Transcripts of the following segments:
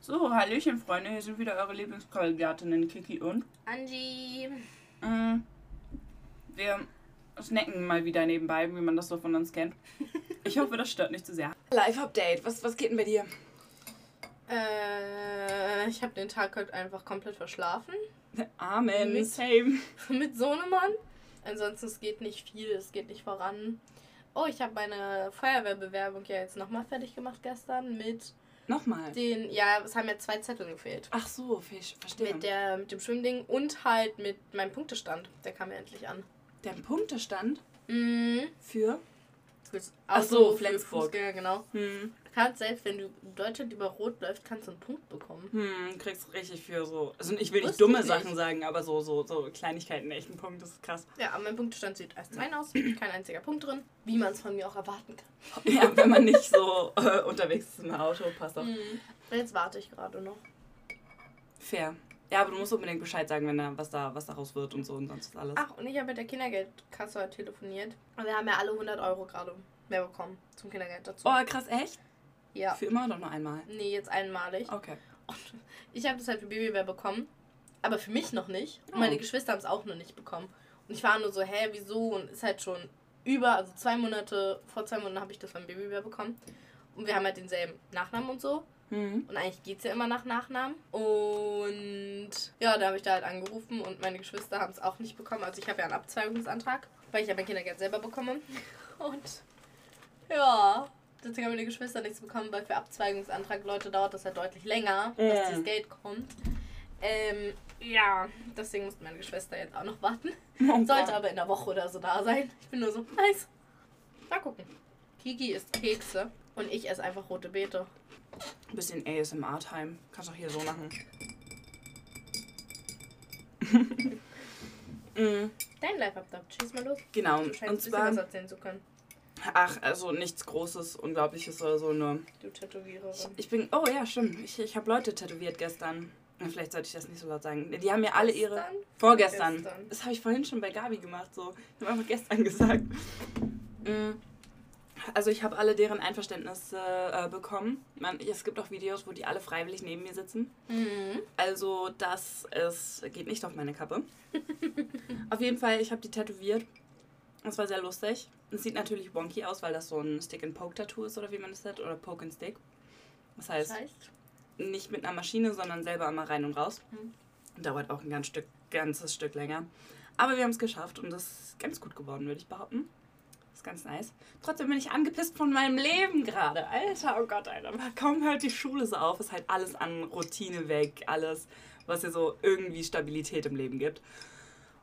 So, Hallöchen, Freunde. Hier sind wieder eure Lieblingskollegiatinnen Kiki und Angie. Mm, wir snacken mal wieder nebenbei, wie man das so von uns kennt. Ich hoffe, das stört nicht zu sehr. Live-Update. Was, was geht denn bei dir? Äh, ich habe den Tag heute einfach komplett verschlafen. Amen. Mit- Same. Mit Sohnemann. Ansonsten, es geht nicht viel, es geht nicht voran. Oh, ich habe meine Feuerwehrbewerbung ja jetzt nochmal fertig gemacht gestern mit Nochmal. den, ja, es haben ja zwei Zettel gefehlt. Ach so, fisch, verstehe. Mit, der, mit dem Schwimmding und halt mit meinem Punktestand. Der kam ja endlich an. Dein Punktestand Mhm. für. Fürs Ach so, für Flensburg. Fußgänger, genau. Hm, Du kannst selbst, wenn du in Deutschland über Rot läufst, kannst du einen Punkt bekommen. hm, kriegst richtig für so. Also ich will nicht dumme ich Sachen nicht. sagen, aber so, so, so Kleinigkeiten echt ein Punkt. Das ist krass. Ja, aber mein Punktestand sieht als 2 aus. Kein einziger Punkt drin. Wie man es von mir auch erwarten kann. Ja, wenn man nicht so äh, unterwegs ist im Auto, passt doch. Jetzt warte ich gerade noch. Fair. Ja, aber du musst unbedingt Bescheid sagen, wenn da was da was daraus wird und so und sonst alles. Ach, und ich habe mit der Kindergeldkasse telefoniert. Und wir haben ja alle 100 Euro gerade mehr bekommen zum Kindergeld dazu. Oh, krass, echt? Ja. Für immer oder nur einmal? Nee, jetzt einmalig. Okay. Und ich habe das halt für Babybär bekommen. Aber für mich noch nicht. Und Oh. meine Geschwister haben es auch noch nicht bekommen. Und ich war nur so, hä, wieso? Und ist halt schon über, also zwei Monate, vor zwei Monaten habe ich das beim Babybär bekommen. Und wir haben halt denselben Nachnamen und so. Mhm. Und eigentlich geht es ja immer nach Nachnamen. Und ja, da habe ich da halt angerufen und meine Geschwister haben es auch nicht bekommen. Also ich habe ja einen Abzweigungsantrag, weil ich ja mein Kindergeld selber bekomme. Und ja, deswegen haben meine Geschwister nichts bekommen, weil für Abzweigungsantrag Leute dauert das halt deutlich länger, Ja. dass dieses Geld kommt. Ähm, ja, deswegen mussten meine Geschwister jetzt auch noch warten. Oh Sollte aber in der Woche oder so da sein. Ich bin nur so, nice. Mal gucken. Kiki isst Kekse und ich esse einfach rote Beete. Ein bisschen ASMR-Time. Kannst auch hier so machen. Mhm, Dein Live-Update, schieß mal los. genau. Du Und zwar, was erzählen zu können. Ach, also nichts Großes, Unglaubliches oder so, nur. Du Tätowiererin. Ich bin, oh ja, stimmt. Ich, ich habe Leute tätowiert gestern. Vielleicht sollte ich das nicht so laut sagen. Die haben mir alle ihre. Gestern? Vorgestern. Vorgestern. Das habe ich vorhin schon bei Gabi gemacht. So. Ich habe einfach gestern gesagt. Mm. Also ich habe alle deren Einverständnis äh, bekommen. Man, es gibt auch Videos, wo die alle freiwillig neben mir sitzen. Mhm. Also das ist, geht nicht auf meine Kappe. auf jeden Fall, ich habe die tätowiert. Das war sehr lustig. Es sieht natürlich wonky aus, weil das so ein Stick-and-Poke-Tattoo ist oder wie man das nennt. Oder Poke-and-Stick. Das Das heißt, heißt, nicht mit einer Maschine, sondern selber einmal rein und raus. Mhm. Dauert auch ein ganz Stück, ganzes Stück länger. Aber wir haben es geschafft und das ist ganz gut geworden, würde ich behaupten. ist ganz nice. Trotzdem bin ich angepisst von meinem Leben gerade. Alter, oh Gott, Alter. Kaum hört die Schule so auf, ist halt alles an Routine weg. Alles, was dir so irgendwie Stabilität im Leben gibt.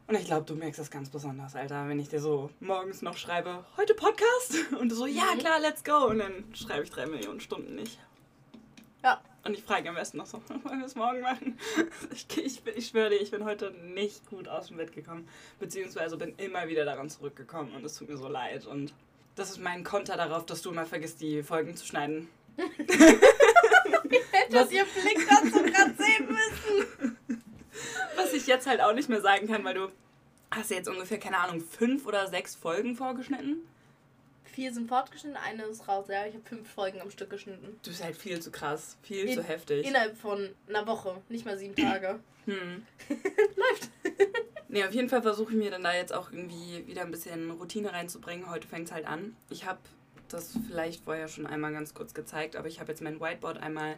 Und ich glaube, du merkst das ganz besonders, Alter, wenn ich dir so morgens noch schreibe, heute Podcast? Und du so, ja Mhm. klar, let's go. Und dann schreibe ich drei Millionen Stunden nicht. Ja. Und ich frage am besten noch so, wollen wir es morgen machen? Ich, ich, bin- ich schwöre dir, ich bin heute nicht gut aus dem Bett gekommen. Beziehungsweise bin immer wieder daran zurückgekommen und es tut mir so leid. Und das ist mein Konter darauf, dass du immer vergisst, die Folgen zu schneiden. hättet ihr Blick dazu gerade sehen müssen. Was ich jetzt halt auch nicht mehr sagen kann, weil du hast ja jetzt ungefähr, keine Ahnung, fünf oder sechs Folgen vorgeschnitten. Vier sind fortgeschnitten, eine ist raus. Ja, ich habe fünf Folgen am Stück geschnitten. Du bist halt viel zu krass, viel In- zu heftig. Innerhalb von einer Woche, nicht mal sieben Tage. Hm. Läuft. Nee, auf jeden Fall versuche ich mir dann da jetzt auch irgendwie wieder ein bisschen Routine reinzubringen. Heute fängt es halt an. Ich habe das vielleicht vorher schon einmal ganz kurz gezeigt, aber ich habe jetzt mein Whiteboard einmal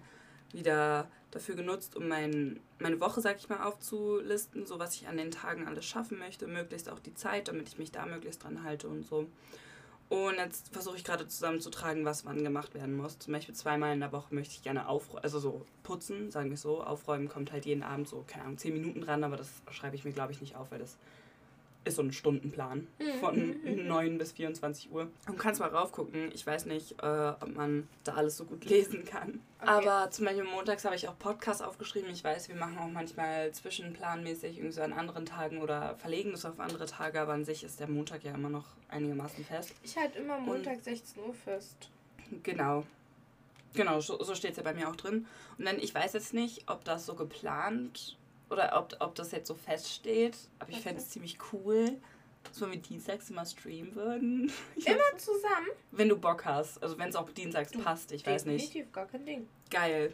wieder dafür genutzt, um mein, meine Woche, sag ich mal, aufzulisten, so was ich an den Tagen alles schaffen möchte, möglichst auch die Zeit, damit ich mich da möglichst dran halte und so. Und jetzt versuche ich gerade zusammenzutragen, was wann gemacht werden muss. Zum Beispiel zweimal in der Woche möchte ich gerne aufräumen, also so putzen, sagen wir so. Aufräumen kommt halt jeden Abend so, keine Ahnung, 10 Minuten dran, aber das schreibe ich mir, glaube ich, nicht auf, weil das ist so ein Stundenplan von 9 bis 24 Uhr. Und kannst mal raufgucken. Ich weiß nicht, äh, ob man da alles so gut lesen kann. Okay. Aber zum Beispiel montags habe ich auch Podcasts aufgeschrieben. Ich weiß, wir machen auch manchmal zwischenplanmäßig irgendwie so an anderen Tagen oder verlegen das auf andere Tage, aber an sich ist der Montag ja immer noch einigermaßen fest. Ich halte immer Montag 16 Uhr fest. Genau. Genau, so, so steht es ja bei mir auch drin. Und dann, ich weiß jetzt nicht, ob das so geplant oder ob, ob das jetzt so feststeht, aber ich fände es ziemlich cool, dass wir mit dienstags immer streamen würden. Ich Immer zusammen? wenn du Bock hast. Also wenn es auch dienstags Du, passt, ich weiß nicht. Definitiv, gar kein Ding. Geil.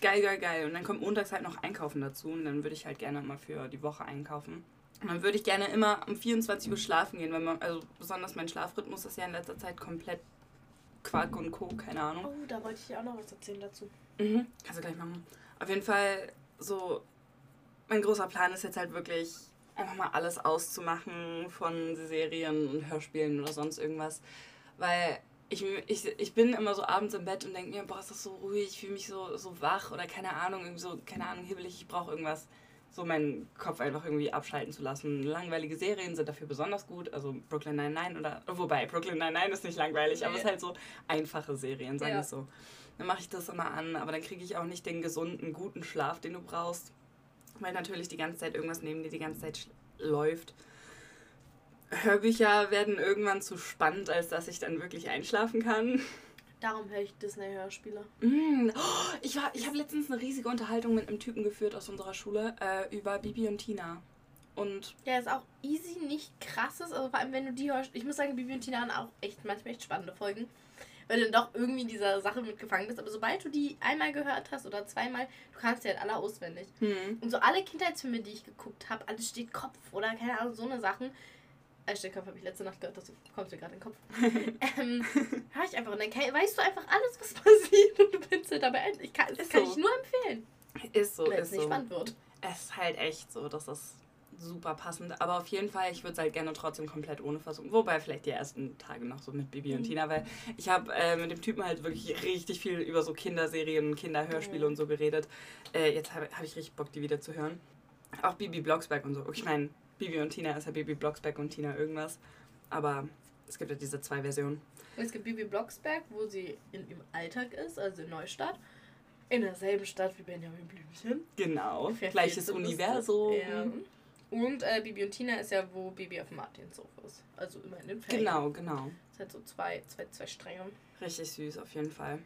geil, geil, geil. Und dann kommt montags halt noch Einkaufen dazu und dann würde ich halt gerne mal für die Woche einkaufen. Und dann würde ich gerne immer um 24 Uhr schlafen gehen, weil man, also besonders mein Schlafrhythmus ist ja in letzter Zeit komplett Quark und Co., keine Ahnung. Oh, da wollte ich dir auch noch was erzählen dazu. Mhm. Kannst du gleich machen. Auf jeden Fall, so, mein großer Plan ist jetzt halt wirklich, einfach mal alles auszumachen von Serien und Hörspielen oder sonst irgendwas. Weil ich, ich, ich bin immer so abends im Bett und denke mir, boah, ist das so ruhig, ich fühle mich so, so wach oder keine Ahnung, irgendwie so, keine Ahnung, hibbelig, ich brauche irgendwas, so meinen Kopf einfach irgendwie abschalten zu lassen. Langweilige Serien sind dafür besonders gut, also Brooklyn Nine-Nine oder, wobei, Brooklyn Nine-Nine ist nicht langweilig, nee. aber es ist halt so einfache Serien, sagen wir ja. so. Dann mache ich das immer an, aber dann kriege ich auch nicht den gesunden, guten Schlaf, den du brauchst, weil natürlich die ganze Zeit irgendwas neben dir die ganze Zeit läuft. Hörbücher werden irgendwann zu spannend, als dass ich dann wirklich einschlafen kann. Darum höre ich Disney-Hörspiele. Mm. Oh, ich ich habe letztens eine riesige Unterhaltung mit einem Typen geführt aus unserer Schule äh, über Bibi und Tina. Und ja, ist auch easy, nicht krasses. Also vor allem, wenn du die hörst. Ich muss sagen, Bibi und Tina haben auch echt manchmal echt spannende Folgen. Weil du doch irgendwie in dieser Sache mitgefangen bist. Aber sobald du die einmal gehört hast oder zweimal, du kannst die halt alle auswendig. Hm. Und so alle Kindheitsfilme, die ich geguckt habe, alles steht Kopf oder keine Ahnung, so eine Sachen Einstellkopf habe ich letzte Nacht gehört, das kommt mir gerade in den Kopf. ähm, hör ich einfach und dann kann, weißt du einfach alles, was passiert und du bist halt dabei. Ich kann, das ist kann so. ich nur empfehlen. Ist so, Wenn ist es nicht spannend wird. Es ist halt echt so, dass das super passend. Aber auf jeden Fall, ich würde es halt gerne trotzdem komplett ohne versuchen. Wobei vielleicht die ersten Tage noch so mit Bibi und mhm. Tina, weil ich habe äh, mit dem Typen halt wirklich richtig viel über so Kinderserien, Kinderhörspiele und so geredet. Äh, jetzt habe hab ich richtig Bock, die wieder zu hören. Auch Bibi Blocksberg und so. Ich meine, Bibi und Tina ist ja Bibi Blocksberg und Tina irgendwas. Aber es gibt ja diese zwei Versionen. Es gibt Bibi Blocksberg, wo sie in, im Alltag ist, also in Neustadt. In derselben Stadt wie Benjamin Blümchen. Genau. Gleiches Universum. Ja. Und äh, Bibi und Tina ist ja, wo Bibi auf Martins Sofa ist. Also immer in den Ferien. Genau, genau. Das ist halt so zwei, zwei, zwei Stränge. Richtig süß, auf jeden Fall.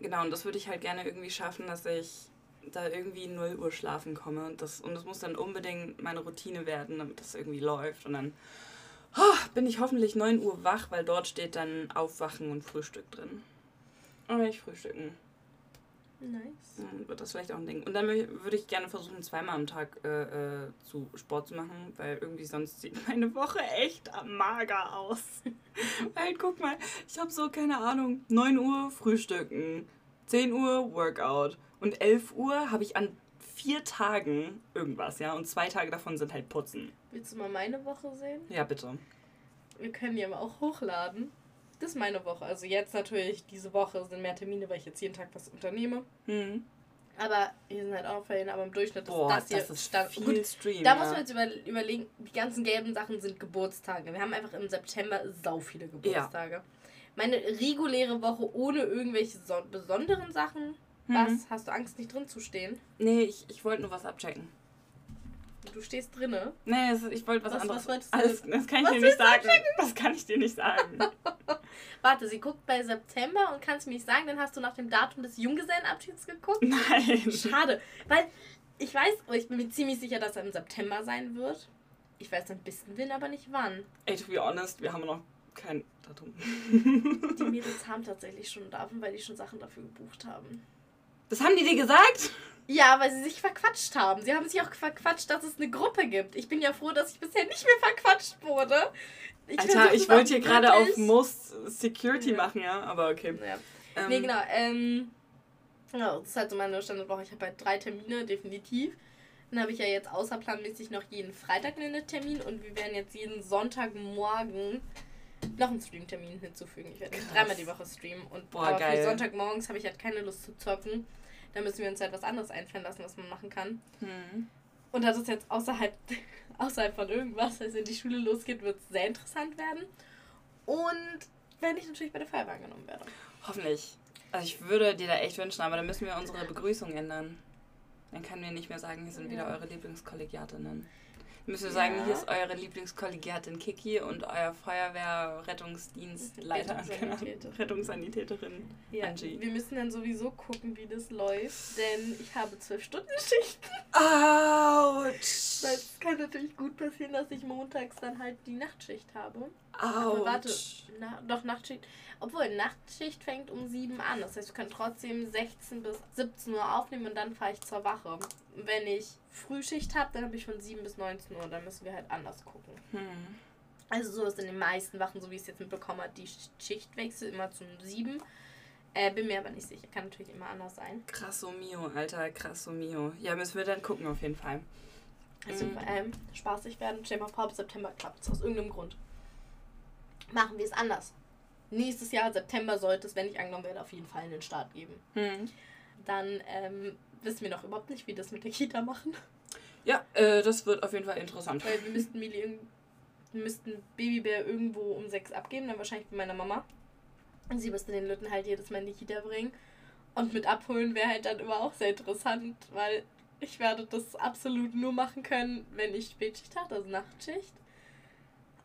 Genau, und das würde ich halt gerne irgendwie schaffen, dass ich da irgendwie 0 Uhr schlafen komme. Und das, und das muss dann unbedingt meine Routine werden, damit das irgendwie läuft. Und dann oh, bin ich hoffentlich 9 Uhr wach, weil dort steht dann Aufwachen und Frühstück drin. Und wenn ich frühstücken. Nice. Dann wird das vielleicht auch ein Ding. Und dann würde ich gerne versuchen, zweimal am Tag äh, äh, zu Sport zu machen, weil irgendwie sonst sieht meine Woche echt mager aus. weil guck mal, ich habe so, keine Ahnung, 9 Uhr Frühstücken, 10 Uhr Workout, und 11 Uhr habe ich an vier Tagen irgendwas, ja. Und zwei Tage davon sind halt Putzen. Willst du mal meine Woche sehen? Ja, bitte. Wir können die aber auch hochladen. Das ist meine Woche. Also jetzt natürlich, diese Woche sind mehr Termine, weil ich jetzt jeden Tag was unternehme. Mhm. Aber hier sind halt auch Ferien, aber im Durchschnitt Boah, ist das hier das ist Stand. Viel Gut, Stream, da ja. muss man jetzt über, überlegen, die ganzen gelben Sachen sind Geburtstage. Wir haben einfach im September sau viele Geburtstage. Ja. Meine reguläre Woche ohne irgendwelche so besonderen Sachen was? Mhm. Hast du Angst, nicht drin zu stehen? Nee, ich, ich wollte nur was abchecken. Du stehst drinne? Nee, ich wollte was, was anderes. Was wolltest du? Alles, das kann ich dir nicht sagen. Abchecken? Das kann ich dir nicht sagen. Warte, sie guckt bei September und kannst mir nicht sagen, dann hast du nach dem Datum des Junggesellenabschieds geguckt? Nein. Schade, weil ich weiß, ich bin mir ziemlich sicher, dass er im September sein wird. Ich weiß ein bisschen, will aber nicht wann. Ey, to be honest, wir haben noch kein Datum. die Mädels haben tatsächlich schon ein Datum, weil die schon Sachen dafür gebucht haben. Das haben die dir gesagt? Ja, weil sie sich verquatscht haben. Sie haben sich auch verquatscht, dass es eine Gruppe gibt. Ich bin ja froh, dass ich bisher nicht mehr verquatscht wurde. Ich Alter, ich wollte hier gerade auf Most Security ja. machen, ja, aber okay. Ja. Ähm, nee, genau. Ähm, ja, das ist halt so meine Standardwoche. Ich habe halt drei Termine, definitiv. Dann habe ich ja jetzt außerplanmäßig noch jeden Freitag einen Termin und wir werden jetzt jeden Sonntagmorgen noch einen Streamtermin hinzufügen. Ich werde dreimal die Woche streamen. Und Boah, aber geil. für Sonntagmorgens habe ich halt keine Lust zu zocken. Da müssen wir uns halt was anderes einfallen lassen, was man machen kann. Hm. Und da das jetzt außerhalb, außerhalb von irgendwas, als wenn die Schule losgeht, wird es sehr interessant werden. Und wenn ich natürlich bei der Feuerwehr angenommen werde. Hoffentlich. Also ich würde dir da echt wünschen, aber dann müssen wir unsere Begrüßung ändern. Dann können wir nicht mehr sagen, hier sind ja. wieder eure Lieblingskollegiatinnen. Müsst ihr sagen, ja. hier ist eure Lieblingskollegiatin Kiki und euer Feuerwehr-Rettungsdienstleiter, Rettungssanitäter. Rettungssanitäterin ja, Angie. Wir müssen dann sowieso gucken, wie das läuft, denn ich habe zwölf Stunden Schichten. Autsch! Es kann natürlich gut passieren, dass ich montags dann halt die Nachtschicht habe. Autsch! Aber warte, na, doch Nachtschicht. Obwohl, Nachtschicht fängt um 7 an. Das heißt, wir können trotzdem 16 bis 17 Uhr aufnehmen und dann fahre ich zur Wache. Wenn ich Frühschicht habe, dann habe ich von 7 bis 19 Uhr. Dann müssen wir halt anders gucken. Hm. Also so ist in den meisten Wachen, so wie ich es jetzt mitbekommen habe, die Schichtwechsel immer zum 7. Äh, bin mir aber nicht sicher. Kann natürlich immer anders sein. Krasso mio, Alter, krasso mio. Ja, müssen wir dann gucken auf jeden Fall. Also Mhm. ähm, spaßig werden. Stell mal vor, ab September klappt es aus irgendeinem Grund. Machen wir es anders. Nächstes Jahr, September, sollte es, wenn ich angenommen werde, auf jeden Fall einen Start geben. Hm. Dann ähm, wissen wir noch überhaupt nicht, wie wir das mit der Kita machen. Ja, äh, das wird auf jeden Fall interessant. Weil wir müssten Mili wir müssten Babybär irgendwo um sechs abgeben, dann wahrscheinlich bei meiner Mama. Und sie müsste den Lütten halt jedes Mal in die Kita bringen. Und mit abholen wäre halt dann immer auch sehr interessant, weil ich werde das absolut nur machen können, wenn ich Spätschicht habe, also Nachtschicht.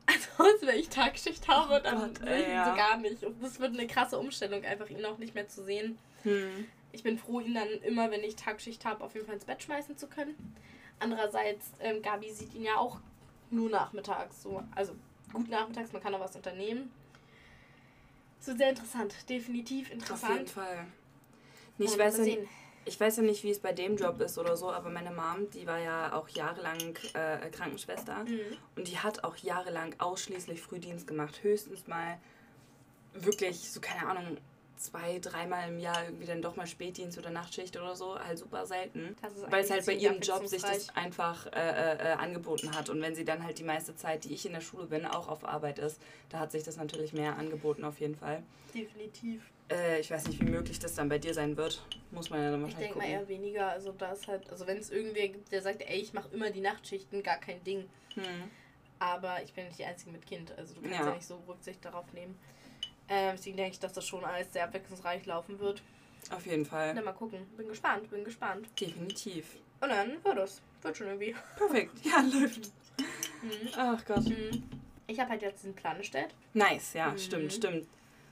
Ansonsten, wenn ich Tagschicht habe, dann Gott, will ich ey, ihn ja. so gar nicht. Und das wird eine krasse Umstellung, einfach ihn auch nicht mehr zu sehen. Hm. Ich bin froh, ihn dann immer, wenn ich Tagschicht habe, auf jeden Fall ins Bett schmeißen zu können. Andererseits, ähm, Gabi sieht ihn ja auch nur nachmittags. So. Also gut nachmittags, man kann auch was unternehmen. So sehr interessant, definitiv Auf jeden interessant. Fall. Nee, ich, weiß nicht- sehen. Ich weiß ja nicht, wie es bei dem Job ist oder so, aber meine Mom, die war ja auch jahrelang äh, Krankenschwester Mhm. und die hat auch jahrelang ausschließlich Frühdienst gemacht. Höchstens mal wirklich, so keine Ahnung, zwei, dreimal im Jahr irgendwie dann doch mal Spätdienst oder Nachtschicht oder so. Halt super selten. Weil es halt bei ihrem Job sich das einfach äh, äh, äh, angeboten hat. Und wenn sie dann halt die meiste Zeit, die ich in der Schule bin, auch auf Arbeit ist, da hat sich das natürlich mehr angeboten auf jeden Fall. Definitiv. Äh, ich weiß nicht, wie möglich das dann bei dir sein wird. Muss man ja dann Ich wahrscheinlich denke mal eher weniger. Also da ist halt, also wenn es irgendwer gibt, der sagt, ey, ich mache immer die Nachtschichten, gar kein Ding. Hm. Aber ich bin nicht die Einzige mit Kind, also du kannst Ja. ja, nicht so Rücksicht darauf nehmen. Ähm, deswegen denke ich, dass das schon alles sehr abwechslungsreich laufen wird. Auf jeden Fall. Dann mal gucken. Bin gespannt, bin gespannt. Definitiv. Und dann wird es. Wird schon irgendwie. Perfekt. Ja, läuft. Mhm. Ach Gott. Mhm. Ich habe halt jetzt diesen Plan erstellt. Nice, ja, Mhm. stimmt, stimmt.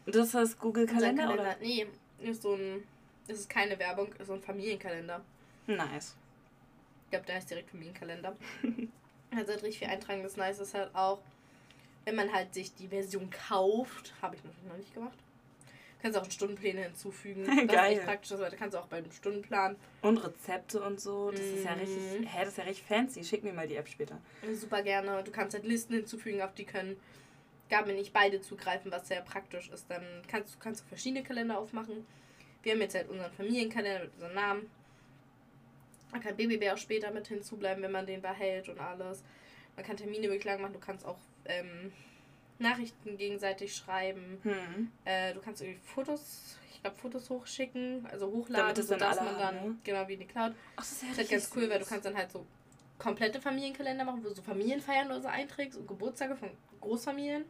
Und das ist Google Kalender, Unser oder? Nee, ist so ein. Es ist keine Werbung, ist so ein Familienkalender. Nice. Ich glaube, der heißt direkt Familienkalender. also halt richtig viel eintragen. Das Nice ist halt auch, wenn man halt sich die Version kauft, habe ich natürlich noch nicht gemacht. Kannst auch Stundenpläne hinzufügen. Das Geil. ist echt praktisch. Das kannst du auch beim Stundenplan. Und Rezepte und so. Das ist ja Mhm. richtig. Hä, das ist ja richtig fancy. Schick mir mal die App später. Super gerne. Du kannst halt Listen hinzufügen, auf die können Gabi nicht beide zugreifen, was sehr praktisch ist. Dann kannst du kannst verschiedene Kalender aufmachen. Wir haben jetzt halt unseren Familienkalender mit unserem Namen. Man kann Babybär auch später mit hinzubleiben, wenn man den behält und alles. Man kann Termine lang machen. Du kannst auch ähm, Nachrichten gegenseitig schreiben. Hm. Äh, du kannst irgendwie Fotos, ich glaube Fotos hochschicken, also hochladen, Damit es dann man haben, dann, ne? genau wie in die Cloud, Ach, das ist ja das ist halt richtig ganz cool, weil du kannst dann halt so komplette Familienkalender machen, wo du so Familienfeiern oder so einträgst und Geburtstage von Großfamilien.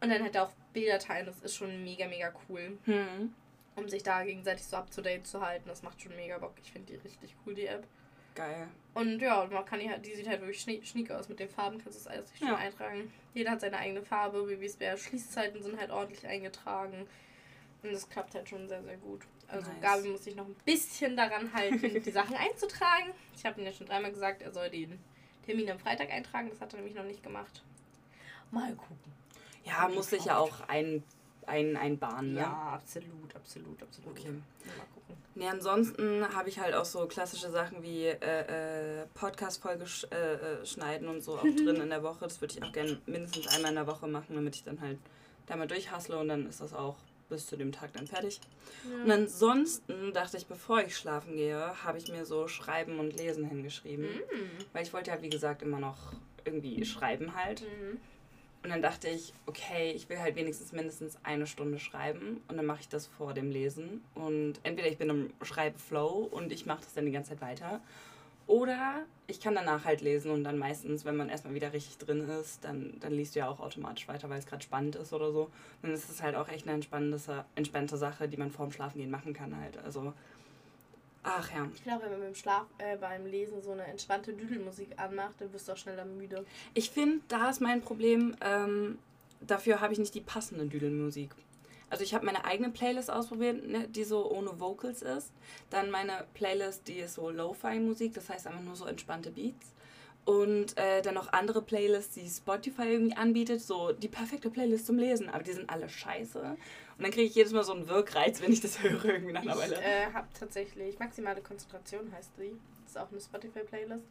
Und dann halt auch Bilder teilen. Das ist schon mega, mega cool, Hm. um sich da gegenseitig so up to date zu halten. Das macht schon mega Bock. Ich finde die richtig cool, die App. Geil. Und ja, man kann die, halt, die sieht halt wirklich schnie- schniek aus. Mit den Farben kannst du das alles schön Ja. eintragen. Jeder hat seine eigene Farbe. Babys Schließzeiten sind halt ordentlich eingetragen. Und das klappt halt schon sehr, sehr gut. Also Nice. Gabi muss sich noch ein bisschen daran halten, die Sachen einzutragen. Ich habe ihm ja schon dreimal gesagt, er soll den Termin am Freitag eintragen. Das hat er nämlich noch nicht gemacht. Mal gucken. Ja, muss sich ja auch ein, ein, einbahnen, ne? Ja, absolut, absolut, absolut. Okay. Mal gucken. Nee, ansonsten habe ich halt auch so klassische Sachen wie äh, äh, Podcast-Folge sch äh, äh, schneiden und so auch drin in der Woche. Das würde ich auch gerne mindestens einmal in der Woche machen, damit ich dann halt da mal durchhassle und dann ist das auch bis zu dem Tag dann fertig. Und Ja. ansonsten dachte ich, bevor ich schlafen gehe, habe ich mir so Schreiben und Lesen hingeschrieben. Mhm. Weil ich wollte ja, wie gesagt, immer noch irgendwie schreiben halt. Mhm. Und dann dachte ich, okay, ich will halt wenigstens mindestens eine Stunde schreiben und dann mache ich das vor dem Lesen. Und entweder ich bin im Schreibflow und ich mache das dann die ganze Zeit weiter. Oder ich kann danach halt lesen und dann meistens, wenn man erstmal wieder richtig drin ist, dann, dann liest du ja auch automatisch weiter, weil es gerade spannend ist oder so. Dann ist es halt auch echt eine entspannte Sache, die man vorm Schlafengehen machen kann halt. Also, ach ja. Ich glaube, wenn man beim Schlaf, äh, beim Lesen so eine entspannte Düdelmusik anmacht, dann wirst du auch schneller müde. Ich finde, da ist mein Problem, ähm, dafür habe ich nicht die passende Düdelmusik. Also ich habe meine eigene Playlist ausprobiert, ne, die so ohne Vocals ist. Dann meine Playlist, die ist so Lo-Fi-Musik, das heißt einfach nur so entspannte Beats. und äh, dann noch andere Playlists, die Spotify irgendwie anbietet, so die perfekte Playlist zum Lesen, aber die sind alle scheiße. Und dann kriege ich jedes Mal so einen Wirkreiz, wenn ich das höre irgendwie nach einer Ich Weile. äh, habe tatsächlich maximale Konzentration heißt die. Das ist auch eine Spotify-Playlist.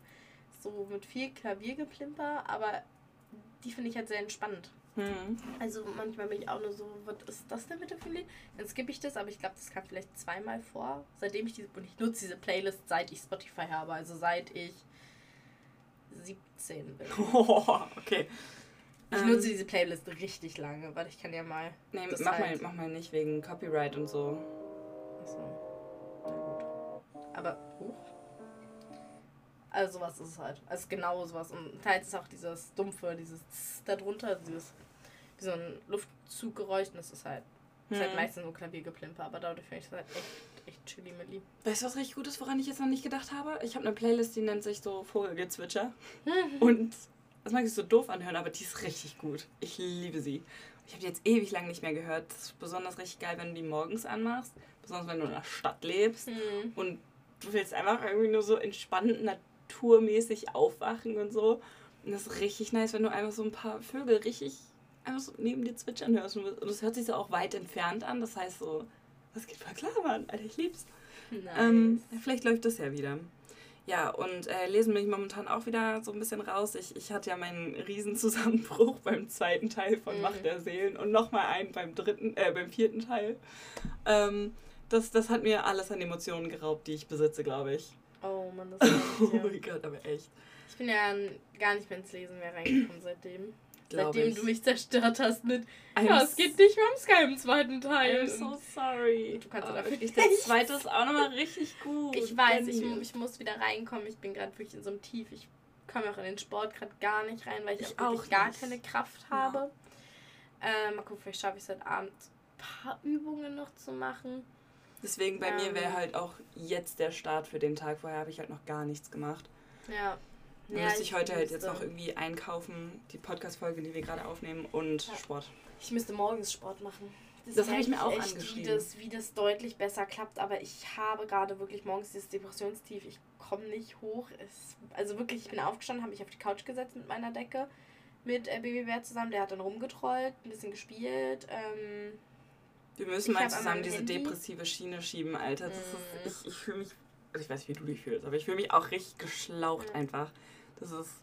So mit viel Klaviergeplimper, aber die finde ich halt sehr entspannend. Hm. Also manchmal bin ich auch nur so, was ist das denn bitte für ein Lied? Dann skippe ich das, aber ich glaube, das kam vielleicht zweimal vor, seitdem ich diese, und ich nutze diese Playlist, seit ich Spotify habe, also seit ich 17 bin. okay. Ich Ähm, nutze diese Playlist richtig lange, weil ich kann ja mal. Nee, das mach, mal, halt- mach mal nicht wegen Copyright und so. Achso. Na gut. Aber, huch. Also sowas ist es halt. Also genau sowas. Und teils ist auch dieses dumpfe, dieses Tss da drunter, dieses wie so ein Luftzuggeräusch. Und das ist halt, ist halt Hm. meistens so Klaviergeplimper, aber dadurch finde ich es halt echt, echt chilly mit lieb. Weißt du, was richtig gut ist, woran ich jetzt noch nicht gedacht habe? Ich habe eine Playlist, die nennt sich so Vogelgezwitscher. Und das mag sich so doof anhören, aber die ist richtig gut. Ich liebe sie. Ich habe die jetzt ewig lang nicht mehr gehört. Das ist besonders richtig geil, wenn du die morgens anmachst. Besonders wenn du in der Stadt lebst. Hm. Und du willst einfach irgendwie nur so entspannt, naturmäßig aufwachen und so. Und das ist richtig nice, wenn du einfach so ein paar Vögel richtig einfach so neben dir zwitschern hörst. Und das hört sich so auch weit entfernt an. Das heißt so, das geht voll klar, Mann. Alter, ich lieb's. Nice. Ähm, vielleicht läuft das ja wieder. Ja, und äh, lesen bin ich momentan auch wieder so ein bisschen raus. Ich, ich hatte ja meinen Riesenzusammenbruch beim zweiten Teil von Mhm. Macht der Seelen und nochmal einen beim dritten, äh, beim vierten Teil. Ähm, das, das hat mir alles an Emotionen geraubt, die ich besitze, glaube ich. oh Mann, das ist Oh mein Gott, aber echt. Ich bin ja gar nicht mehr ins Lesen mehr reingekommen seitdem. Glaube Seitdem ich. du mich zerstört hast mit, I'm ja, es geht nicht mehr um Sky im zweiten Teil. I'm so sorry. Du kannst aber wirklich, das zweite ist auch nochmal richtig gut. Ich weiß, ich, ich muss wieder reinkommen. Ich bin gerade wirklich in so einem Tief. Ich komme auch in den Sport gerade gar nicht rein, weil ich, Ich auch wirklich auch gar keine Kraft habe. Ähm, mal gucken, vielleicht schaffe ich es heute Abend, ein paar Übungen noch zu machen. Deswegen bei mir Ähm. wäre halt auch jetzt der Start für den Tag. Vorher habe ich halt noch gar nichts gemacht. Ja. Dann ja, müsste ich heute halt jetzt noch irgendwie einkaufen, die Podcast-Folge, die wir gerade aufnehmen und Ja. Sport. Ich müsste morgens Sport machen. Das habe ich mir auch echt, angeschrieben. Wie das, wie das deutlich besser klappt, aber ich habe gerade wirklich morgens dieses Depressionstief. Ich komme nicht hoch. Es, also wirklich, ich bin aufgestanden, habe mich auf die Couch gesetzt mit meiner Decke, mit äh, Babybär zusammen. Der hat dann rumgetrollt, ein bisschen gespielt. Ähm, Wir müssen mal zusammen diese Handy- depressive Schiene schieben, Alter. Das Mhm. ist, ich ich fühle mich, also ich weiß, wie du dich fühlst, aber ich fühle mich auch richtig geschlaucht Ja. einfach. Das ist,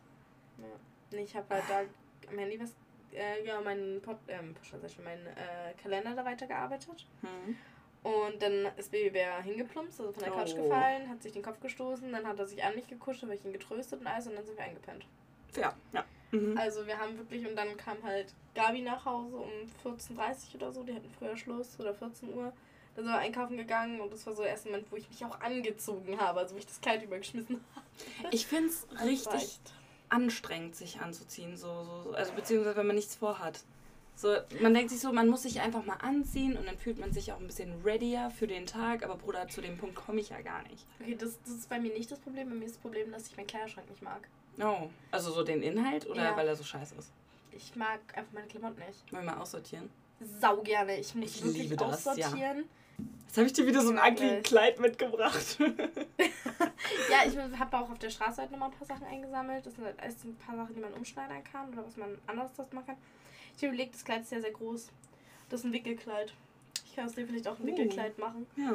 nee, ich habe halt da am Handy was, äh, ja, meinen Pod, ähm, meinen äh, Kalender da weitergearbeitet. hm. Und dann ist Babybär hingeplumpst, also von der Couch Oh. gefallen, hat sich den Kopf gestoßen, dann hat er sich an mich gekuschelt, habe ich ihn getröstet und alles und dann sind wir eingepennt. fair, ja. Mhm. Also wir haben wirklich, und dann kam halt Gabi nach Hause um 14.30 Uhr oder so, die hatten früher Schluss oder 14 Uhr. Dann sind wir einkaufen gegangen und das war so der erste Moment, wo ich mich auch angezogen habe, also wo ich das Kleid übergeschmissen habe. Ich finde es richtig anstrengend, sich anzuziehen, so, so, so. also beziehungsweise wenn man nichts vorhat. So, man denkt sich so, man muss sich einfach mal anziehen und dann fühlt man sich auch ein bisschen readier für den Tag, aber Bruder, zu dem Punkt komme ich ja gar nicht. Okay, das, das ist bei mir nicht das Problem. Bei mir ist das Problem, dass ich meinen Kleiderschrank nicht mag. Oh, also so den Inhalt oder Ja. weil er so scheiße ist? Ich mag einfach meine Klamotten nicht. Wollen wir mal aussortieren? Sau gerne. Ich muss Ich wirklich liebe das, ja. Jetzt habe ich dir wieder so ein Wirklich. ugly Kleid mitgebracht. Ja, ich habe auch auf der Straße halt nochmal ein paar Sachen eingesammelt. Das sind halt alles ein paar Sachen, die man umschneidern kann oder was man anders draus machen kann. Ich habe überlegt, das Kleid ist sehr, sehr groß. Das ist ein Wickelkleid. Ich kann aus dem vielleicht auch ein Oh. Wickelkleid machen. ja.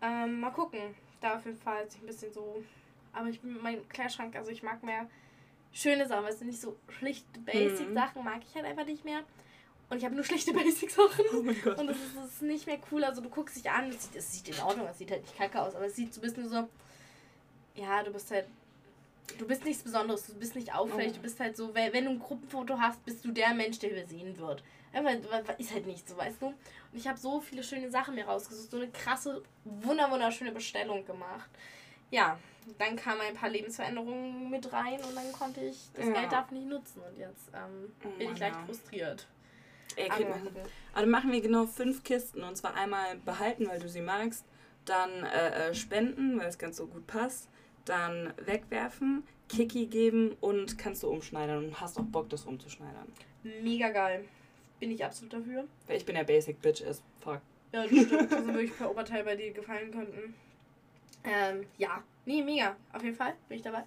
Ähm, mal gucken. Da auf jeden Fall sich ein bisschen so. Aber ich bin mein Kleiderschrank, also ich mag mehr schöne Sachen, weißt du, nicht so schlichte Basic-Sachen mag ich halt einfach nicht mehr. Und ich habe nur schlichte Basic-Sachen. Oh mein Gott. Und das ist, das ist nicht mehr cool. Also du guckst dich an, es sieht, es sieht in Ordnung, es sieht halt nicht kacke aus, aber es sieht so ein bisschen so, ja, du bist halt, du bist nichts Besonderes, du bist nicht auffällig, Oh. du bist halt so, wenn, wenn du ein Gruppenfoto hast, bist du der Mensch, der übersehen wird. Einfach, ist halt nicht so, weißt du? Und ich habe so viele schöne Sachen mir rausgesucht, so eine krasse, wunder wunderschöne Bestellung gemacht. Ja, dann kamen ein paar Lebensveränderungen mit rein und dann konnte ich das Ja. Geld dafür nicht nutzen. Und jetzt ähm, Oh bin ich leicht ja. frustriert. Ey, Aber krieg mal mal hin. gucken. Also machen wir genau fünf Kisten und zwar einmal behalten, weil du sie magst, dann äh, äh, spenden, weil es ganz so gut passt, dann wegwerfen, Kiki geben und kannst du umschneidern und hast auch Bock, das umzuschneidern. Mega geil. Bin ich absolut dafür. Weil ich bin ja Basic Bitch as fuck. Ja, das stimmt. Also wirklich per Oberteil bei dir gefallen könnten. Ähm, ja. Nee, mega. Auf jeden Fall bin ich dabei.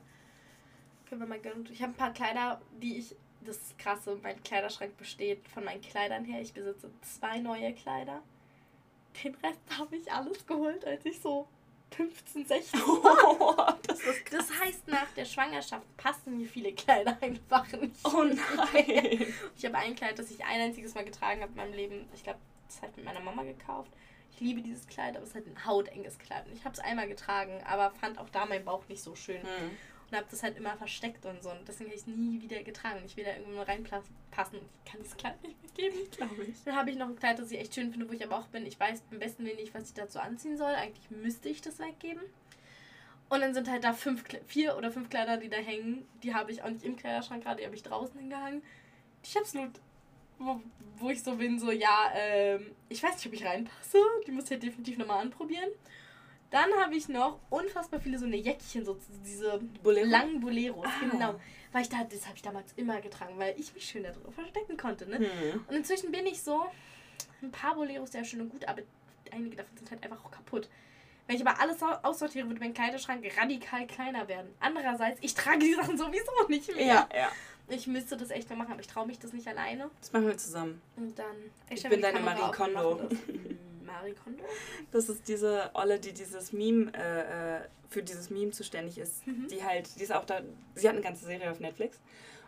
Können wir mal gönnen. Ich habe ein paar Kleider, die ich. Das ist krasse. Mein Kleiderschrank besteht von meinen Kleidern her. Ich besitze zwei neue Kleider. Den Rest habe ich alles geholt, als ich so 15, 16 war. das, das heißt, nach der Schwangerschaft passen mir viele Kleider einfach nicht. Oh nein. Ich habe ein Kleid, das ich ein einziges Mal getragen habe in meinem Leben. Ich glaube, das hat mit meiner Mama gekauft. Ich liebe dieses Kleid, aber es ist halt ein hautenges Kleid. Und ich habe es einmal getragen, aber fand auch da meinen Bauch nicht so schön. Hm und habe das halt immer versteckt und so. Und deswegen habe ich es nie wieder getragen. Ich will da irgendwo reinpassen und ich kann dieses Kleid nicht mitgeben. Glaube ich. Dann habe ich noch ein Kleid, das ich echt schön finde, wo ich aber auch bin. Ich weiß am besten wenig, was ich dazu anziehen soll. Eigentlich müsste ich das weggeben. Und dann sind halt da fünf, vier oder fünf Kleider, die da hängen. Die habe ich auch nicht im Kleiderschrank gerade, die habe ich draußen hingehangen. Es nur, wo, wo ich so bin, so, ja, ähm, ich weiß nicht, ob ich reinpasse. Die muss ich halt definitiv nochmal anprobieren. Dann habe ich noch unfassbar viele so eine Jäckchen, so diese Bolero? langen Boleros. Ah. Genau. Weil ich da, das habe ich damals immer getragen, weil ich mich schön da drauf verstecken konnte. Ne? Hm. Und inzwischen bin ich so, ein paar Boleros sehr schön und gut, aber einige davon sind halt einfach auch kaputt. Wenn ich aber alles aussortiere, würde mein Kleiderschrank radikal kleiner werden. Andererseits, ich trage die Sachen sowieso nicht mehr. Ja, ja. Ich müsste das echt mal machen, aber ich traue mich das nicht alleine. Das machen wir zusammen. Und dann. Ich, ich bin deine Marie Kondo. Marie Kondo? Das ist diese Olle, die dieses Meme, äh, äh, für dieses Meme zuständig ist. Mhm. Die halt, die ist auch da, sie hat eine ganze Serie auf Netflix.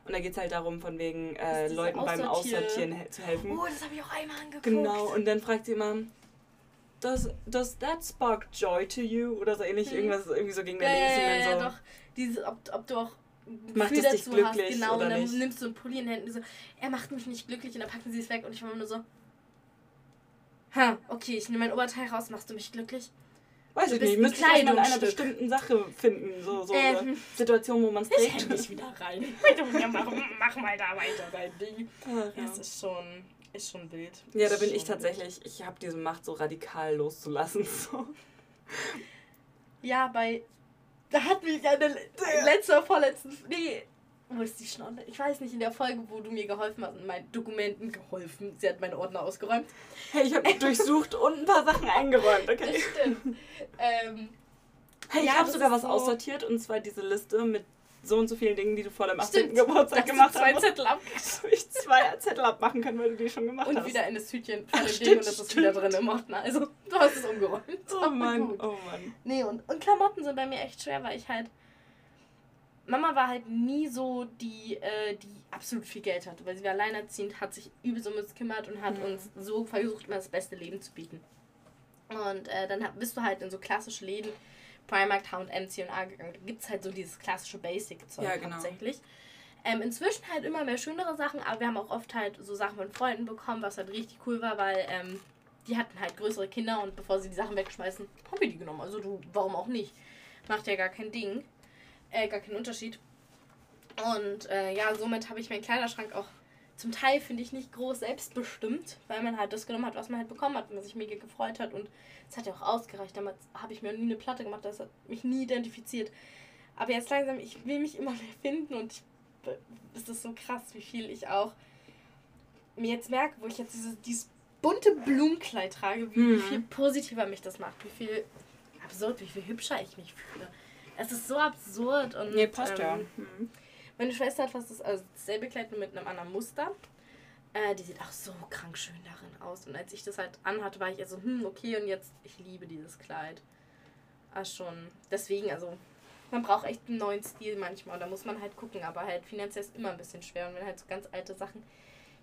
Und da geht es halt darum, von wegen äh, Leuten beim Aussortieren zu helfen. Oh, das habe ich auch einmal angeguckt. Genau, und dann fragt sie immer, does, does that spark joy to you? Oder so ähnlich, mhm. irgendwas irgendwie so gegen den ja, ja, ja, ja, so. doch. Dieses, ob, ob du auch macht es dich glücklich hast, genau, oder und dann nicht? nimmst du einen Pulli in den Händen und so, er macht mich nicht glücklich und dann packen sie es weg und ich war nur so, ha, okay, ich nehme mein Oberteil raus, machst du mich glücklich? Weiß ich nicht, müsste ich in einer bestimmten Sache finden, so, so ähm, eine Situation, wo man es trägt. Ich mich wieder rein. mach, mach mal da weiter dein Ding. Ach, ja. Das ist schon, ist schon wild. Ja, da bin ich tatsächlich, ich habe diese Macht so radikal loszulassen. So. Ja, bei, da hat mich eine letzte, vorletzten, nee, wo ist die Schnauze? Ich weiß nicht, in der Folge, wo du mir geholfen hast, in meinen Dokumenten geholfen. Sie hat meine Ordner ausgeräumt. Hey, ich habe durchsucht und ein paar Sachen eingeräumt, okay? Das stimmt. Ähm, hey, ja, ich habe sogar was so aussortiert und zwar diese Liste mit so und so vielen Dingen, die du vor dem 18. Geburtstag gemacht hast. zwei Zettel ab. ich zwei Zettel abmachen können, weil du die schon gemacht und hast. Und wieder in das Hütchen von dem Ding und das ist wieder drin im Ordner. Also, du hast es umgeräumt. Oh Mann, oh Mann. Nee, und, und Klamotten sind bei mir echt schwer, weil ich halt Mama war halt nie so die, äh, die absolut viel Geld hatte, weil sie war alleinerziehend, hat sich übelst um uns gekümmert und hat mhm. uns so versucht, immer das beste Leben zu bieten. Und äh, dann bist du halt in so klassische Läden, Primark, H&M, C&A gegangen. Da gibt es halt so dieses klassische Basic-Zeug ja, genau. hauptsächlich. Ähm, inzwischen halt immer mehr schönere Sachen, aber wir haben auch oft halt so Sachen von Freunden bekommen, was halt richtig cool war, weil ähm, die hatten halt größere Kinder und bevor sie die Sachen wegschmeißen, haben wir die genommen. Also du, warum auch nicht? Macht ja gar kein Ding äh, gar keinen Unterschied. Und äh, ja, somit habe ich meinen Kleiderschrank auch zum Teil, finde ich, nicht groß selbstbestimmt, weil man halt das genommen hat, was man halt bekommen hat und was sich mega gefreut hat. Und es hat ja auch ausgereicht. Damals habe ich mir nie eine Platte gemacht, das hat mich nie identifiziert. Aber jetzt langsam, ich will mich immer mehr finden und ich, es ist so krass, wie viel ich auch mir jetzt merke, wo ich jetzt dieses, dieses bunte Blumenkleid trage, wie, mhm. wie viel positiver mich das macht, wie viel absurd, wie viel hübscher ich mich fühle. Es ist so absurd und. Nee, passt ähm, ja. Mhm. Meine Schwester hat fast das, also dasselbe Kleid nur mit einem anderen Muster. Äh, die sieht auch so krank schön darin aus. Und als ich das halt anhatte, war ich eher so, hm, okay, und jetzt, ich liebe dieses Kleid. Ah, schon. Deswegen, also, man braucht echt einen neuen Stil manchmal. Da muss man halt gucken, aber halt finanziell ist immer ein bisschen schwer. Und wenn halt so ganz alte Sachen,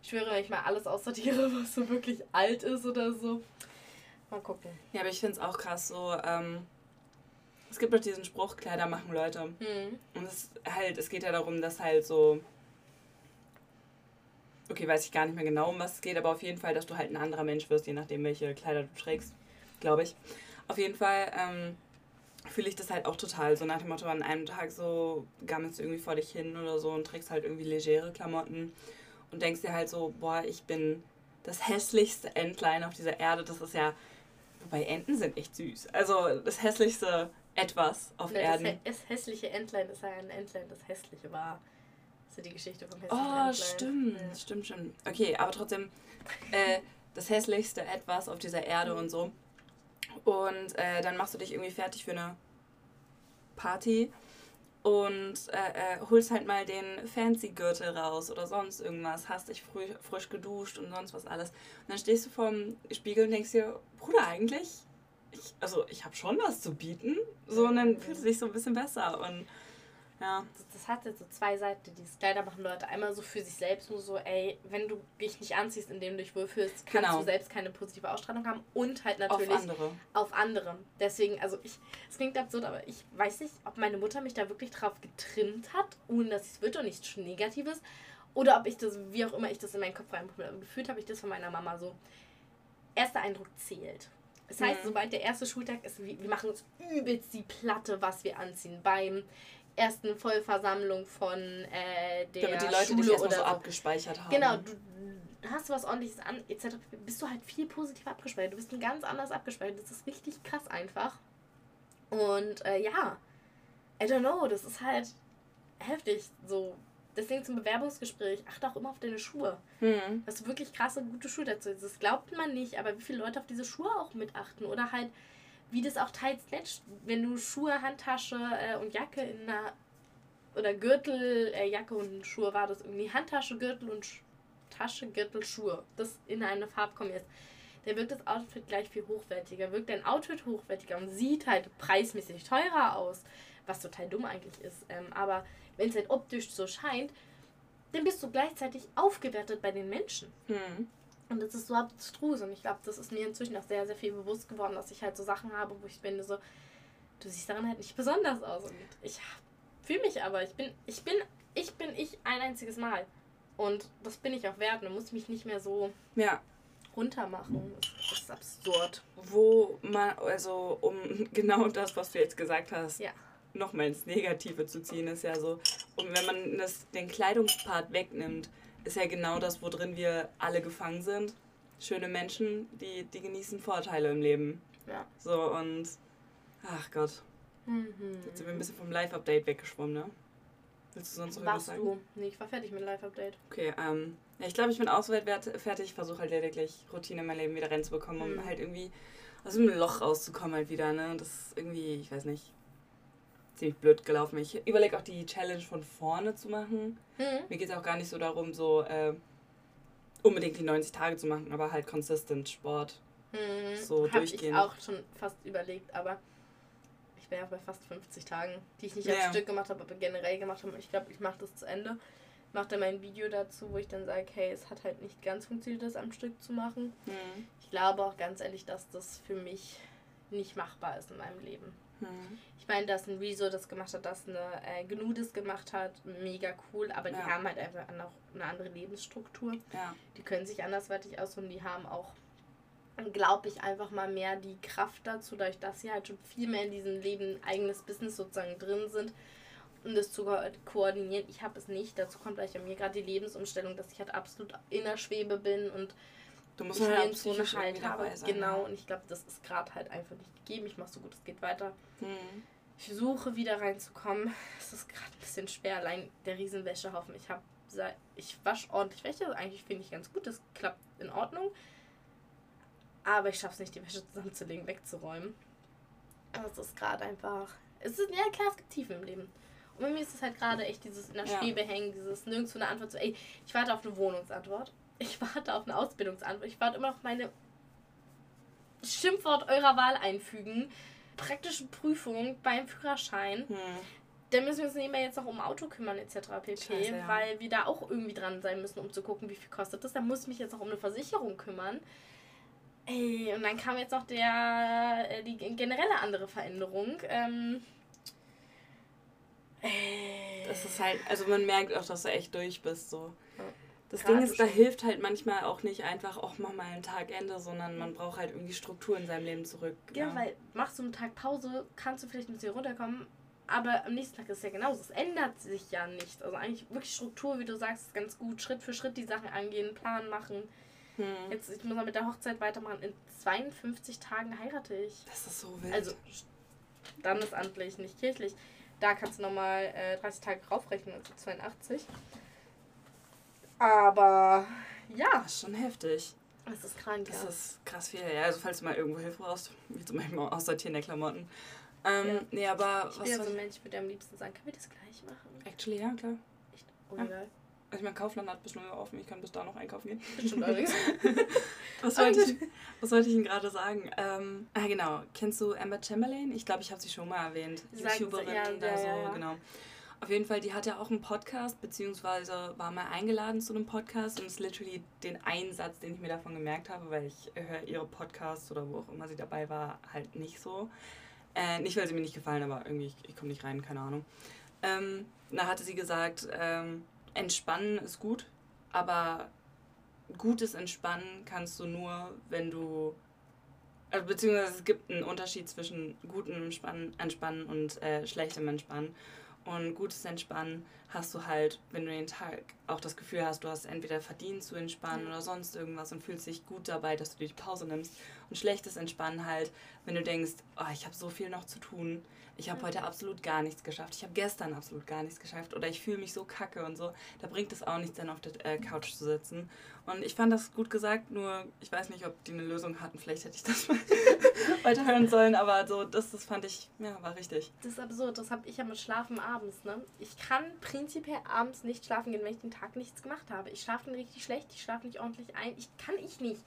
ich schwöre, wenn ich mal alles aussortiere, was so wirklich alt ist oder so. Mal gucken. Ja, aber ich finde es auch krass, so, ähm, es gibt doch diesen Spruch, Kleider machen Leute. Mhm. Und es halt, es geht ja darum, dass halt so. Okay, weiß ich gar nicht mehr genau, um was es geht, aber auf jeden Fall, dass du halt ein anderer Mensch wirst, je nachdem, welche Kleider du trägst, glaube ich. Auf jeden Fall ähm, fühle ich das halt auch total. So nach dem Motto, an einem Tag so gammelst du irgendwie vor dich hin oder so und trägst halt irgendwie legere Klamotten und denkst dir halt so, boah, ich bin das hässlichste Entlein auf dieser Erde. Das ist ja. Wobei Enten sind echt süß. Also das hässlichste etwas auf das Erden. Das hässliche Entlein ist ein Entlein, das hässliche war. Das ist die Geschichte vom hässlichen oh, Entlein. Stimmt, ja. stimmt, stimmt. Okay, aber trotzdem äh, das hässlichste Etwas auf dieser Erde mhm. und so. Und äh, dann machst du dich irgendwie fertig für eine Party und äh, äh, holst halt mal den fancy Gürtel raus oder sonst irgendwas, hast dich früh, frisch geduscht und sonst was alles. Und dann stehst du vorm Spiegel und denkst dir, Bruder, eigentlich, ich, also ich habe schon was zu bieten. So, und dann fühlst du dich so ein bisschen besser. Und ja. Das, das hat jetzt so zwei Seiten. Dieses Kleider machen Leute einmal so für sich selbst nur so, ey, wenn du dich nicht anziehst, indem du dich wohlfühlst, kannst Genau. du selbst keine positive Ausstrahlung haben und halt natürlich Auf andere. auf andere. Deswegen, also ich, es klingt absurd, aber ich weiß nicht, ob meine Mutter mich da wirklich drauf getrimmt hat, ohne dass es wird und nichts Negatives. Oder ob ich das, wie auch immer ich das in meinen Kopf reinbekomme. Aber gefühlt habe ich das von meiner Mama so. Erster Eindruck zählt. Das heißt, Mhm. sobald der erste Schultag ist, wir wir machen uns übelst die Platte, was wir anziehen. Beim ersten Vollversammlung von äh, der Damit die Leute Schule dich erstmal so. abgespeichert haben. Genau, du hast was ordentliches an, etc. Bist du halt viel positiver abgespeichert. Du bist ein ganz anders abgespeichert. Das ist richtig krass einfach. Und äh, ja, I don't know, das ist halt heftig. So, deswegen zum Bewerbungsgespräch, achte auch immer auf deine Schuhe. Hm. Dass du wirklich krasse, gute Schuhe dazu hast. Das glaubt man nicht, aber wie viele Leute auf diese Schuhe auch mit achten. Oder halt, wie das auch teils matcht, wenn du Schuhe, Handtasche äh, und Jacke in einer. Oder Gürtel, äh, Jacke und Schuhe war das irgendwie. Handtasche, Gürtel und Sch Tasche, Gürtel, Schuhe. Das in eine Farbe ist. Der wirkt das Outfit gleich viel hochwertiger. Wirkt dein Outfit hochwertiger und sieht halt preismäßig teurer aus. Was total dumm eigentlich ist. Ähm, aber wenn es halt optisch so scheint, dann bist du gleichzeitig aufgewertet bei den Menschen. Hm. Und das ist so abstrus. Und ich glaube, das ist mir inzwischen auch sehr, sehr viel bewusst geworden, dass ich halt so Sachen habe, wo ich bin so, du siehst daran halt nicht besonders aus. Und ich fühle mich aber, ich bin, ich bin, ich bin ich ein einziges Mal. Und das bin ich auch wert. Und muss mich nicht mehr so Ja, runter machen. Das, das ist absurd. wo man, also um genau das, was du jetzt gesagt hast, Ja. Nochmal ins Negative zu ziehen, ist ja so, und wenn man das, den Kleidungspart wegnimmt, ist ja genau das, worin wir alle gefangen sind. Schöne Menschen, die, die genießen Vorteile im Leben. Ja. So und, ach Gott, Mhm. jetzt sind wir ein bisschen vom Live-Update weggeschwommen, ne? Willst du sonst noch irgendwas Warst sagen? du? Nee, ich war fertig mit Live-Update. Okay, ähm, ja, ich glaube, ich bin ausweit fertig. Ich versuche halt lediglich Routine in mein Leben wieder reinzubekommen, um Mhm. halt irgendwie aus dem Loch rauszukommen halt wieder, ne? Das ist irgendwie, ich weiß nicht, ziemlich blöd gelaufen. Ich überlege auch die Challenge von vorne zu machen. Mhm. Mir geht es auch gar nicht so darum, so äh, unbedingt die 90 Tage zu machen, aber halt consistent Sport. Mhm. So Hab ich durchgehend. auch schon fast überlegt, aber ich bin ja bei fast 50 Tagen, die ich nicht Ja. am Stück gemacht habe, aber generell gemacht habe. Ich glaube, ich mache das zu Ende. Mache dann mein Video dazu, wo ich dann sage, hey, es hat halt nicht ganz funktioniert, das am Stück zu machen. Hm. Ich glaube auch ganz ehrlich, dass das für mich nicht machbar ist in meinem Leben. Hm. Ich meine, dass ein Rezo das gemacht hat, dass eine äh, Gnu das gemacht hat, mega cool, aber die Ja. haben halt einfach noch eine andere Lebensstruktur. Ja. Die können sich andersweitig ausruhen, die haben auch, glaube ich, einfach mal mehr die Kraft dazu, dadurch, dass sie halt schon viel mehr in diesem Leben eigenes Business sozusagen drin sind, um das zu ko koordinieren. Ich habe es nicht. Dazu kommt gleich bei mir gerade die Lebensumstellung, dass ich halt absolut in der Schwebe bin und Du musst ich halt nirgendwo eine Halt habe. sein. Genau, und ich glaube, das ist gerade halt einfach nicht gegeben. Ich mache so gut es geht weiter. Hm. Ich versuche wieder reinzukommen. Es ist gerade ein bisschen schwer, allein der Riesenwäschehaufen. Ich habe ich wasche ordentlich Wäsche, eigentlich finde ich ganz gut, das klappt in Ordnung. Aber ich schaffe es nicht, die Wäsche zusammenzulegen, wegzuräumen. Aber es ist gerade einfach. Es ist, ja klar, es gibt Tiefen im Leben. Und bei mir ist es halt gerade echt dieses in der Ja. Schwebe hängen, dieses nirgendwo eine Antwort zu, ey, ich warte auf eine Wohnungsantwort. Ich warte auf eine Ausbildungsantwort. Ich warte immer auf meine Schimpfwort eurer Wahl einfügen. Praktische Prüfung beim Führerschein. Hm. Dann müssen wir uns nebenbei jetzt noch um Auto kümmern etc. pp. Scheiße, ja. Weil wir da auch irgendwie dran sein müssen, um zu gucken, wie viel kostet das. Dann muss ich mich jetzt noch um eine Versicherung kümmern. Ey, und dann kam jetzt noch der äh, die generelle andere Veränderung. Ähm, äh, Das ist halt, also man merkt auch, dass du echt durch bist. So. Ja. Das Ding ist, da hilft halt manchmal auch nicht einfach, auch mach mal ein Tagende, sondern man braucht halt irgendwie Struktur in seinem Leben zurück. ja, weil machst du einen Tag Pause, kannst du vielleicht ein bisschen runterkommen, aber am nächsten Tag ist es ja genauso. Es ändert sich ja nicht. Also eigentlich wirklich Struktur, wie du sagst, ist ganz gut. Schritt für Schritt die Sachen angehen, Plan machen. Hm. Jetzt, ich muss mal mit der Hochzeit weitermachen. In 52 Tagen heirate ich. Das ist so wild. Also standesamtlich, nicht kirchlich. Da kannst du nochmal äh, 30 Tage raufrechnen, also 82. Aber ja, das ist schon heftig. es ist krank. Das ja. ist krass viel. Ja, also falls du mal irgendwo Hilfe brauchst, wie zum Beispiel mal Aussortieren der Klamotten, Ähm, ja. Nee, aber ich was. Ich bin ja so ein Mensch, ich würde am liebsten sagen, können wir das gleich machen? Actually, ja, klar. Echt? Oh, ja. geil. Also ich meine, Kaufland hat bis 0 Uhr offen, ich kann bis da noch einkaufen gehen. Bestimmt allerdings. was, wollte ich, was wollte ich Ihnen gerade sagen? Ähm, ah, genau. Kennst du Amber Chamberlain? Ich glaube, ich habe sie schon mal erwähnt. YouTuberin ja, oder so, ja, genau. Auf jeden Fall, die hat ja auch einen Podcast, beziehungsweise war mal eingeladen zu einem Podcast und ist literally den Einsatz, den ich mir davon gemerkt habe, weil ich höre ihre Podcasts oder wo auch immer sie dabei war, halt nicht so. Äh, nicht, weil sie mir nicht gefallen, aber irgendwie, ich, ich komme nicht rein, keine Ahnung. Ähm, da hatte sie gesagt, ähm, Entspannen ist gut, aber gutes Entspannen kannst du nur, wenn du also beziehungsweise es gibt einen Unterschied zwischen gutem Entspannen, Entspannen und äh, schlechtem Entspannen. Und gutes Entspannen hast du halt, wenn du den Tag auch das Gefühl hast, du hast entweder verdient zu entspannen oder sonst irgendwas und fühlst dich gut dabei, dass du dir die Pause nimmst. Und schlechtes Entspannen halt, wenn du denkst, oh, ich habe so viel noch zu tun, ich habe heute absolut gar nichts geschafft, ich habe gestern absolut gar nichts geschafft. Oder ich fühle mich so kacke und so, da bringt es auch nichts, dann auf der äh, Couch zu sitzen. Und ich fand das gut gesagt, nur ich weiß nicht, ob die eine Lösung hatten, vielleicht hätte ich das mal weiterhören sollen, aber so, das, das fand ich, ja, war richtig. Das ist absurd, das habe ich ja mit Schlafen abends, ne? Ich kann prinzipiell abends nicht schlafen gehen, wenn ich den Tag nichts gemacht habe. Ich schlafe richtig schlecht, ich schlafe nicht ordentlich ein, ich kann ich nicht.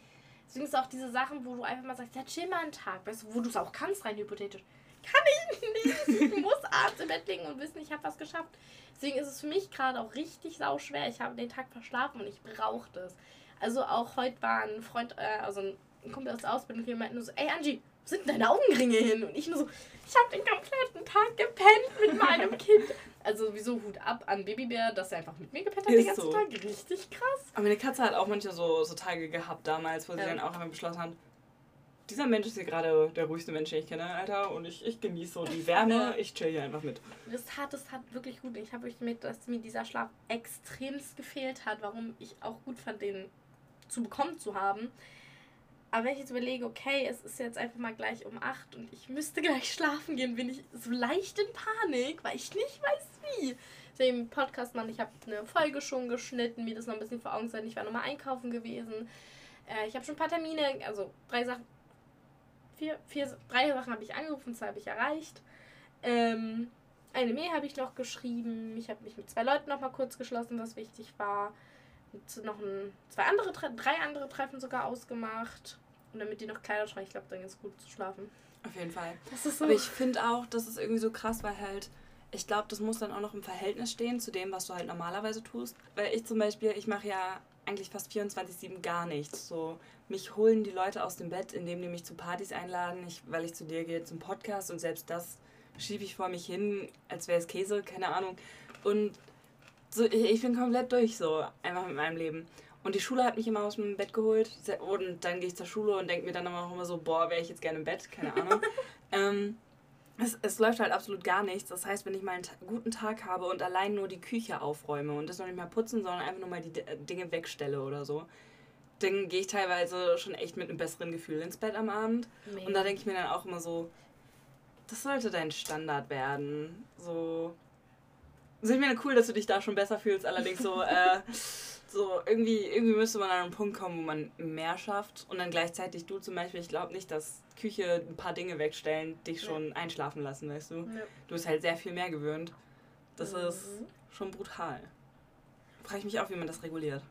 Deswegen ist auch diese Sachen, wo du einfach mal sagst, ja, chill mal einen Tag, weißt du, wo du es auch kannst, rein hypothetisch kann ich nicht. Ich muss abends im Bett liegen und wissen, ich habe was geschafft. Deswegen ist es für mich gerade auch richtig sau schwer. Ich habe den Tag verschlafen und ich brauche das. Also auch heute war ein Freund, äh, also ein Kumpel aus der Ausbildung, der meinte nur so, ey Angie, sind deine Augenringe hin? Und ich nur so, ich habe den kompletten Tag gepennt mit meinem Kind. Also wieso Hut ab an Babybär, dass er einfach mit mir gepennt hat ist den ganzen so. Tag. Richtig krass. Aber meine Katze hat auch manchmal so, so Tage gehabt damals, wo sie ja. dann auch einmal beschlossen hat, dieser Mensch ist hier gerade der ruhigste Mensch, den ich kenne, Alter. Und ich, ich genieße so die Wärme. Ich chill hier einfach mit. Das tat, das tat wirklich gut. Ich habe wirklich mit, dass mir dieser Schlaf extremst gefehlt hat, warum ich auch gut fand, den zu bekommen zu haben. Aber wenn ich jetzt überlege, okay, es ist jetzt einfach mal gleich um 8 und ich müsste gleich schlafen gehen, bin ich so leicht in Panik, weil ich nicht weiß wie. Deswegen Podcast, Mann, ich habe eine Folge schon geschnitten, mir das noch ein bisschen vor Augen sein. Ich war nochmal einkaufen gewesen. Äh, ich habe schon ein paar Termine, also drei Sachen, vier, vier, drei Sachen habe ich angerufen, zwei habe ich erreicht. Ähm, eine Mail habe ich noch geschrieben. Ich habe mich mit zwei Leuten noch mal kurz geschlossen, was wichtig war. Und noch ein, zwei andere, drei andere Treffen sogar ausgemacht. Und damit die noch Kleider tragen, ich glaube, dann ist gut zu schlafen. Auf jeden Fall. So Aber ich finde auch, das ist irgendwie so krass, weil halt, ich glaube, das muss dann auch noch im Verhältnis stehen zu dem, was du halt normalerweise tust. Weil ich zum Beispiel, ich mache ja eigentlich fast 24-7 gar nichts. So, mich holen die Leute aus dem Bett, indem die mich zu Partys einladen, ich, weil ich zu dir gehe zum Podcast und selbst das schiebe ich vor mich hin, als wäre es Käse, keine Ahnung. Und so, ich, ich bin komplett durch so, einfach mit meinem Leben. Und die Schule hat mich immer aus dem Bett geholt und dann gehe ich zur Schule und denke mir dann auch immer so, boah, wäre ich jetzt gerne im Bett, keine Ahnung. ähm, es, es läuft halt absolut gar nichts. Das heißt, wenn ich mal einen guten Tag habe und allein nur die Küche aufräume und das noch nicht mal putzen, sondern einfach nur mal die Dinge wegstelle oder so, dann gehe ich teilweise schon echt mit einem besseren Gefühl ins Bett am Abend. Mega. Und da denke ich mir dann auch immer so, das sollte dein Standard werden. So. Ist mir cool, dass du dich da schon besser fühlst, allerdings so, äh, so irgendwie, irgendwie müsste man an einen Punkt kommen, wo man mehr schafft und dann gleichzeitig du zum Beispiel, ich glaube nicht, dass Küche ein paar Dinge wegstellen, dich schon ja. einschlafen lassen, weißt du? Ja. Du bist halt sehr viel mehr gewöhnt. Das mhm. ist schon brutal. Frage ich mich auch, wie man das reguliert.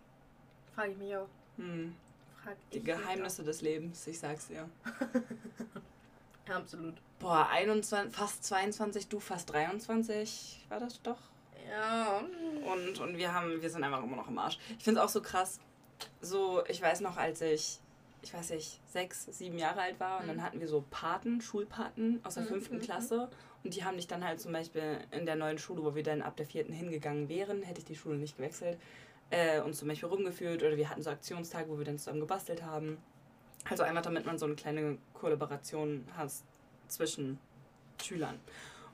Frage ich mich auch. Hm. Frag Die Geheimnisse des Lebens, ich sag's dir. absolut. Boah, 21, fast 22, du fast 23, war das doch? Ja. Und, und wir haben, wir sind einfach immer noch im Arsch. Ich find's auch so krass. So, ich weiß noch, als ich ich weiß nicht, sechs, sieben Jahre alt war. Und mhm. dann hatten wir so Paten, Schulpaten aus der mhm. fünften mhm. Klasse. Und die haben dich dann halt zum Beispiel in der neuen Schule, wo wir dann ab der vierten hingegangen wären, hätte ich die Schule nicht gewechselt, äh, uns zum Beispiel rumgeführt. Oder wir hatten so Aktionstage, wo wir dann zusammen gebastelt haben. Also einfach damit man so eine kleine Kollaboration hat zwischen Schülern.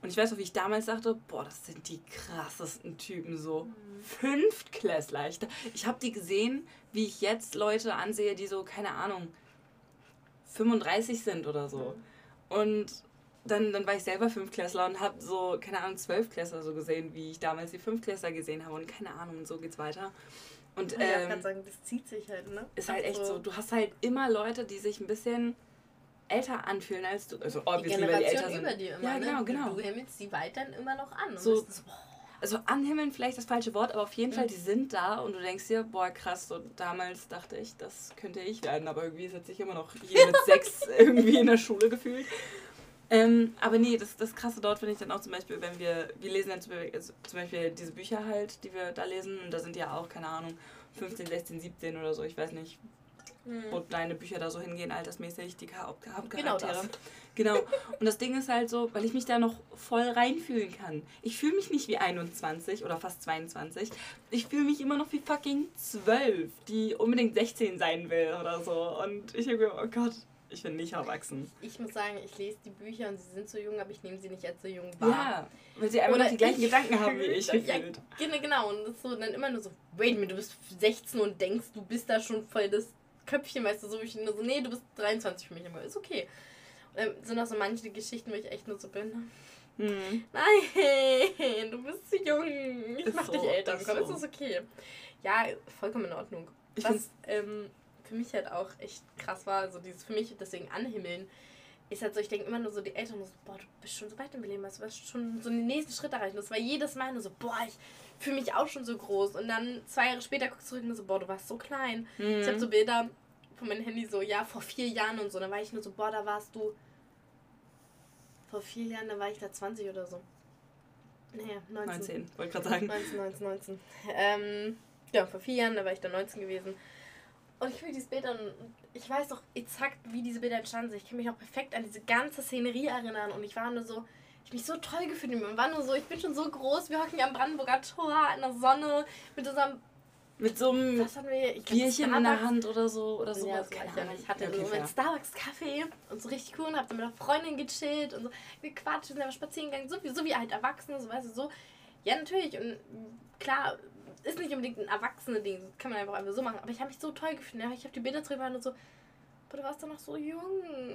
Und ich weiß noch, wie ich damals dachte, boah, das sind die krassesten Typen, so mhm. Fünftklässler. Ich, ich habe die gesehen, wie ich jetzt Leute ansehe, die so, keine Ahnung, 35 sind oder so. Mhm. Und dann, dann war ich selber Fünftklässler und habe so, keine Ahnung, Zwölfklässler so gesehen, wie ich damals die Fünftklässler gesehen habe. Und keine Ahnung, und so geht's weiter. Und, ähm, ja, ich kann sagen, das zieht sich halt, ne? Ist halt echt so, du hast halt immer Leute, die sich ein bisschen älter anfühlen als du. Also Die obviously, weil die älter Generation sind. über dir immer, ja, ne? genau, Du- genau. Du himmelst sie weiterhin immer noch an. So- so, Also anhimmeln vielleicht das falsche Wort, aber auf jeden Mhm. Fall, die sind da und du denkst dir, boah krass, so damals dachte ich, das könnte ich werden, aber irgendwie sitze ich immer noch hier mit sechs irgendwie in der Schule gefühlt. Ähm, aber nee, das, das Krasse dort finde ich dann auch zum Beispiel, wenn wir, wir lesen dann zum Beispiel, also zum Beispiel diese Bücher halt, die wir da lesen und da sind ja auch, keine Ahnung, 15, 16, 17 oder so, ich weiß nicht, wo deine Bücher da so hingehen, altersmäßig, die Haupt- Genau Hauptcharaktere. das. Genau. Und das Ding ist halt so, weil ich mich da noch voll reinfühlen kann. Ich fühle mich nicht wie 21 oder fast 22. Ich fühle mich immer noch wie fucking 12, die unbedingt 16 sein will oder so. Und ich denke mir, oh Gott, ich bin nicht erwachsen. Ich muss sagen, ich lese die Bücher und sie sind so jung, aber ich nehme sie nicht als so jung wahr. Ja, weil sie einfach die gleichen ich Gedanken haben wie ich Ja. Genau, genau. Und das ist so dann immer nur so, wait minute, du bist 16 und denkst, du bist da schon voll das Köpfchen, weißt du, so ich nur so, nee, du bist 23 für mich, aber ist okay. Und dann sind auch so manche Geschichten, wo ich echt nur so bin. Hm. Nein, du bist zu jung. Ich Ist mach so, dich älter. Komm, so. ist das okay. Ja, vollkommen in Ordnung. Ich Was ähm, für mich halt auch echt krass war, also dieses für mich deswegen anhimmeln, ist halt so, ich denke immer nur so, die Eltern so, boah, du bist schon so weit im Leben, weißt du, hast schon so den nächsten Schritt erreicht. Das war jedes Mal nur so, boah, ich fühle mich auch schon so groß. Und dann zwei Jahre später guckst du zurück und so, boah, du warst so klein. Ich habe Hm. so Bilder von meinem Handy so, ja, vor vier Jahren und so. Da war ich nur so, boah, da warst du. Vor vier Jahren, da war ich da 20 oder so. Naja, 19. 19, wollte gerade sagen. 19, 19, 19. Ähm, ja, vor vier Jahren, da war ich da 19 gewesen. Und ich will dieses Bild an, ich weiß doch exakt, wie diese Bilder entstanden sind. Ich kann mich auch perfekt an diese ganze Szenerie erinnern. Und ich war nur so, ich mich so toll gefühlt. Ich war nur so, ich bin schon so groß. Wir hocken hier am Brandenburger Tor in der Sonne mit unserem, Mit so einem was hatten wir? Ich glaub, Bierchen in der Starbucks. Hand oder so. Oder Ja, sowas. das war keine ich ja Ahnung. Ich hatte Ja, okay, so fair. meinen Starbucks-Kaffee und so richtig cool und hab dann mit einer Freundin gechillt und so gequatscht, wir sind einfach spazieren gegangen, so wie, so wie halt Erwachsene, so weißt du, so. Ja, natürlich und klar, ist nicht unbedingt ein Erwachsene-Ding, kann man einfach, einfach so machen, aber ich habe mich so toll gefühlt, ja, ich habe die Bilder zurück und so, boah, du warst doch noch so jung.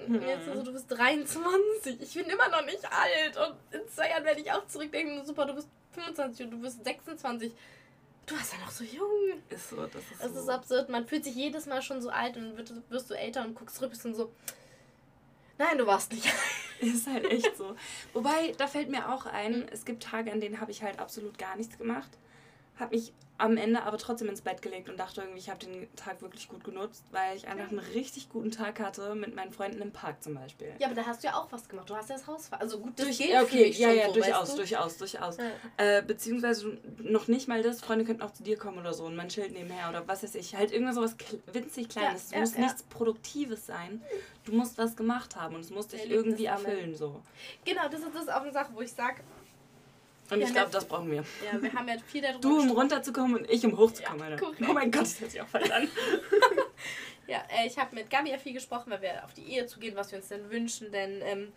Und jetzt Mhm. so, du bist 23, ich bin immer noch nicht alt und in zwei Jahren werde ich auch zurückdenken, super, du bist 25 und du bist 26. Du warst ja noch so jung. Ist so, das ist Es so. ist absurd, man fühlt sich jedes Mal schon so alt und wird, wirst du älter und guckst zurück und so. Nein, du warst nicht. Ist halt echt so. Wobei, da fällt mir auch ein, es gibt Tage, an denen habe ich halt absolut gar nichts gemacht. Habe mich am Ende aber trotzdem ins Bett gelegt und dachte irgendwie, ich habe den Tag wirklich gut genutzt, weil ich einfach einen richtig guten Tag hatte mit meinen Freunden im Park zum Beispiel. Ja, aber da hast du ja auch was gemacht. Du hast ja das Haus Also gut, das Durch, für okay, ja, ja, so, durchaus, du? durchaus, durchaus. Ja. Äh, beziehungsweise noch nicht mal das, Freunde könnten auch zu dir kommen oder so und man chillt nebenher oder was weiß ich. Halt irgendwas sowas winzig Kleines. es ja, muss ja. nichts Produktives sein. Du musst was gemacht haben und es muss dich irgendwie erfüllen. so. Genau, das ist, das ist auch eine Sache, wo ich sage, Und ich glaube, das brauchen wir. ja, wir haben ja viel darüber Du, um runterzukommen und ich, um hochzukommen. Ja. Oh mein Gott, das hört sich auch falsch an. Ja, äh, ich habe mit Gabi ja viel gesprochen, weil wir auf die Ehe zugehen, was wir uns denn wünschen. Denn ähm,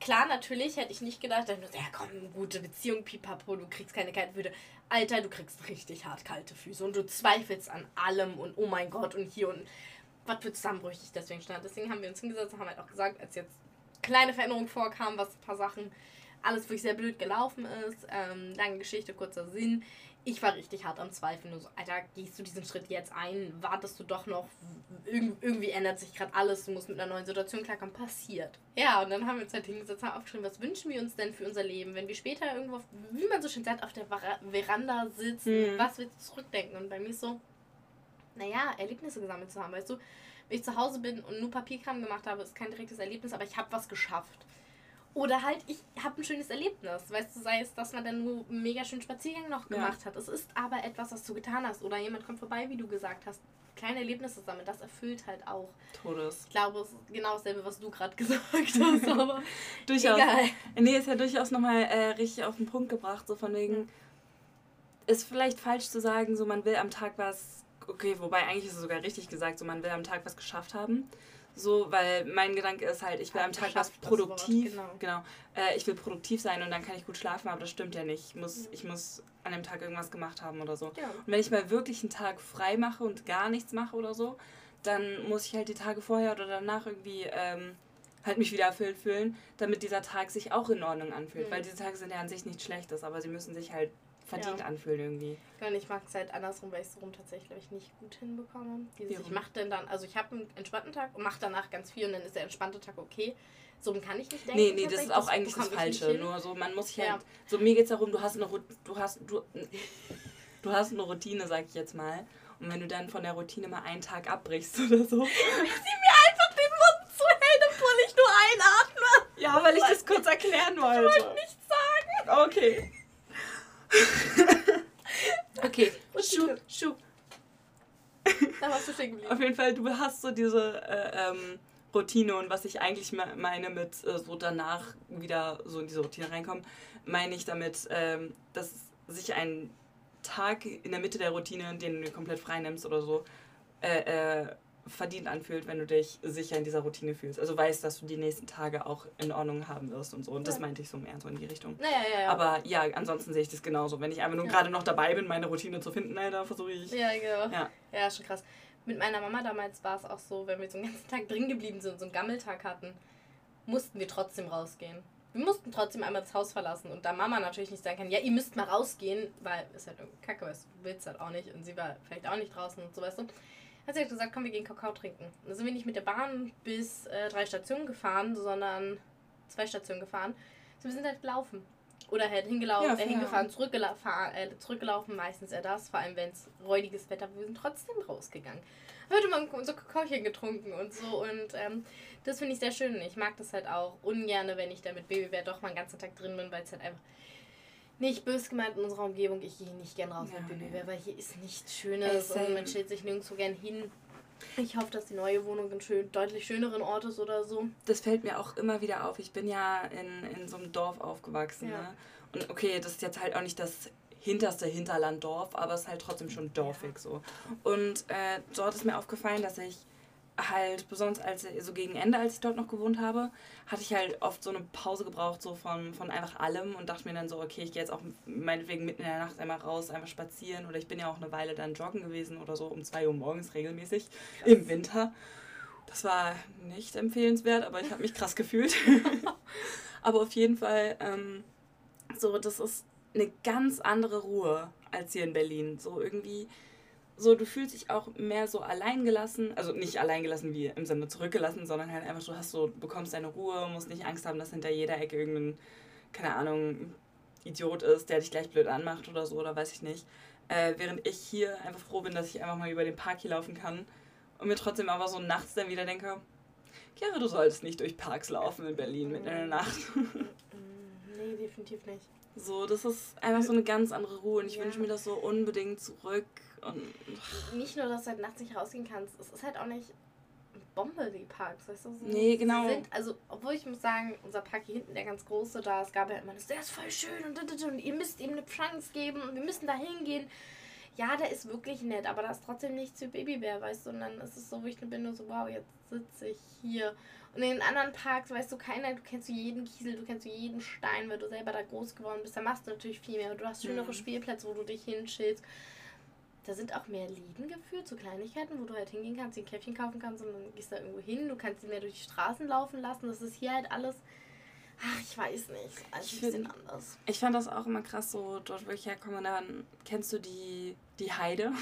klar, natürlich hätte ich nicht gedacht, dass so, ja komm, gute Beziehung, pipapo, du kriegst keine kalten Füße. Alter, du kriegst richtig hart kalte Füße und du zweifelst an allem und oh mein Gott und hier und was für Zusammenbrüche ich deswegen stand. Deswegen haben wir uns hingesetzt und haben halt auch gesagt, als jetzt kleine Veränderungen vorkamen, was ein paar Sachen, alles wirklich sehr blöd gelaufen ist. Ähm, lange Geschichte, kurzer Sinn. Ich war richtig hart am Zweifeln. Nur so, Alter, gehst du diesen Schritt jetzt ein? Wartest du doch noch? Irg irgendwie ändert sich gerade alles. Du musst mit einer neuen Situation klarkommen. Passiert. Ja, und dann haben wir uns halt hingesetzt, haben aufgeschrieben, was wünschen wir uns denn für unser Leben, wenn wir später irgendwo, auf, wie man so schön sagt, auf der Veranda sitzen. Mhm. Was willst du zurückdenken? Und bei mir ist so, naja, Erlebnisse gesammelt zu haben, weißt du? Wenn ich zu Hause bin und nur Papierkram gemacht habe, ist kein direktes Erlebnis, aber ich habe was geschafft. Oder halt, ich habe ein schönes Erlebnis. Weißt du, sei es, dass man dann nur einen mega schönen Spaziergang noch Ja. gemacht hat. Es ist aber etwas, was du getan hast. Oder jemand kommt vorbei, wie du gesagt hast. Kleine Erlebnisse sammeln, das erfüllt halt auch. Todes. Ich glaube, es ist genau dasselbe, was du gerade gesagt hast, aber Durchaus. egal. Nee, ist ja durchaus nochmal äh, richtig auf den Punkt gebracht, so von wegen, Mhm. ist vielleicht falsch zu sagen, so man will am Tag was, okay, wobei eigentlich ist es sogar richtig gesagt, so man will am Tag was geschafft haben. So, weil mein Gedanke ist halt, ich will am Tag was produktiv, Wort, genau, äh, ich will produktiv sein und dann kann ich gut schlafen, aber das stimmt ja nicht. Ich muss, ich muss an dem Tag irgendwas gemacht haben oder so. Ja. Und wenn ich mal wirklich einen Tag frei mache und gar nichts mache oder so, dann muss ich halt die Tage vorher oder danach irgendwie ähm, halt mich wieder erfüllt fühlen, damit dieser Tag sich auch in Ordnung anfühlt. Mhm. Weil diese Tage sind ja an sich nichts Schlechtes, aber sie müssen sich halt verdient ja. anfühlt irgendwie. Und ich mag es halt andersrum, weil ich es so rum tatsächlich nicht gut hinbekomme. Dieses, ich mache dann dann, also ich habe einen entspannten Tag und mache danach ganz viel und dann ist der entspannte Tag okay. So kann ich nicht denken. Nee, nee, das ist auch das eigentlich das Falsche. Nur so, man muss sich halt. Ja. So, mir geht es darum, du hast eine du hast, du, du hast eine Routine, sag ich jetzt mal. Und wenn du dann von der Routine mal einen Tag abbrichst oder so. Sie mir einfach den Mund zu hält, obwohl ich nur einatme. Ja, weil ich das kurz erklären wollte. Ich wollte nichts sagen. Okay. okay. Schuh, Schuh. Da warst du stehen geblieben. Auf jeden Fall, du hast so diese äh, ähm, Routine und was ich eigentlich meine mit äh, so danach wieder so in diese Routine reinkommen, meine ich damit, ähm, dass sich ein Tag in der Mitte der Routine, den du komplett frei nimmst oder so, äh, äh, verdient anfühlt, wenn du dich sicher in dieser Routine fühlst. Also weißt, dass du die nächsten Tage auch in Ordnung haben wirst und so. Und das meinte ich so mehr so in die Richtung. Ja, ja, ja. Aber ja, ansonsten sehe ich das genauso. Wenn ich einfach nur gerade noch dabei bin, meine Routine zu finden, da versuche ich. Ja, genau. Ja. ja, schon krass. Mit meiner Mama damals war es auch so, wenn wir so einen ganzen Tag drin geblieben sind und so einen Gammeltag hatten, mussten wir trotzdem rausgehen. Wir mussten trotzdem einmal das Haus verlassen und da Mama natürlich nicht sagen kann, ja, ihr müsst mal rausgehen, weil es halt irgendwie kacke, weißt du, willst halt auch nicht und sie war vielleicht auch nicht draußen und so, weißt du hat sie gesagt, komm, wir gehen Kakao trinken. Da sind wir nicht mit der Bahn bis äh, drei Stationen gefahren, sondern zwei Stationen gefahren. So, wir sind halt gelaufen. Oder halt hingelaufen, ja, äh, hingefahren, zurückgelaufen, äh, zurückgelaufen, meistens eher das, vor allem wenn es räudiges Wetter war. Wir sind trotzdem rausgegangen. Heute mal unser Kakaochen getrunken und so. Und ähm, das finde ich sehr schön. Ich mag das halt auch ungern, wenn ich da mit Babybär doch mal einen ganzen Tag drin bin, weil es halt einfach nicht bös gemeint in unserer Umgebung. Ich gehe nicht gern raus ja, mit Baby, weil hier ist nichts Schönes und man stellt sich nirgendwo gern hin. Ich hoffe, dass die neue Wohnung in schön, deutlich schöneren Ort ist oder so. Das fällt mir auch immer wieder auf. Ich bin ja in, in so einem Dorf aufgewachsen. Ja. Ne? Und okay, das ist jetzt halt auch nicht das hinterste Hinterlanddorf, aber es ist halt trotzdem schon dorfig so. Und äh, dort ist mir aufgefallen, dass ich halt, besonders als so gegen Ende, als ich dort noch gewohnt habe, hatte ich halt oft so eine Pause gebraucht, so von, von einfach allem und dachte mir dann so, okay, ich gehe jetzt auch meinetwegen mitten in der Nacht einmal raus, einfach spazieren oder ich bin ja auch eine Weile dann joggen gewesen oder so um 2 Uhr morgens regelmäßig krass. im Winter. Das war nicht empfehlenswert, aber ich habe mich krass gefühlt. aber auf jeden Fall, ähm, so, das ist eine ganz andere Ruhe als hier in Berlin. So irgendwie so, du fühlst dich auch mehr so alleingelassen, also nicht alleingelassen wie im Sinne zurückgelassen, sondern halt einfach, du hast so, bekommst deine Ruhe, musst nicht Angst haben, dass hinter jeder Ecke irgendein, keine Ahnung, Idiot ist, der dich gleich blöd anmacht oder so, oder weiß ich nicht. Äh, während ich hier einfach froh bin, dass ich einfach mal über den Park hier laufen kann und mir trotzdem aber so nachts dann wieder denke, Chiara, du solltest nicht durch Parks laufen in Berlin mitten in der Nacht. nee, definitiv nicht. So, das ist einfach so eine ganz andere Ruhe und ich ja. wünsche mir das so unbedingt zurück. Und nicht nur, dass du halt nachts nicht rausgehen kannst, es ist halt auch nicht Bombe, die Parks, weißt du? So nee, genau. Sind, also, obwohl ich muss sagen, unser Park hier hinten, der ganz große, da, es gab ja immer das, der ist voll schön und, und, und ihr müsst ihm eine Chance geben und wir müssen da hingehen. Ja, der ist wirklich nett, aber da ist trotzdem nichts für Babybär, weißt du? Und dann ist es so, wo ich bin nur so, wow, jetzt sitze ich hier. Und in den anderen Parks weißt du keiner, du kennst du jeden Kiesel, du kennst du jeden Stein, weil du selber da groß geworden bist. Da machst du natürlich viel mehr. Du hast schönere mhm. Spielplätze, wo du dich hinschillst da sind auch mehr Läden geführt, so Kleinigkeiten, wo du halt hingehen kannst, ein Käffchen kaufen kannst und dann gehst du da irgendwo hin. Du kannst sie mehr durch die Straßen laufen lassen. Das ist hier halt alles. Ach, ich weiß nicht. Alles ein bisschen anders. Ich fand das auch immer krass, so dort, wo ich herkomme, dann kennst du die, die Heide.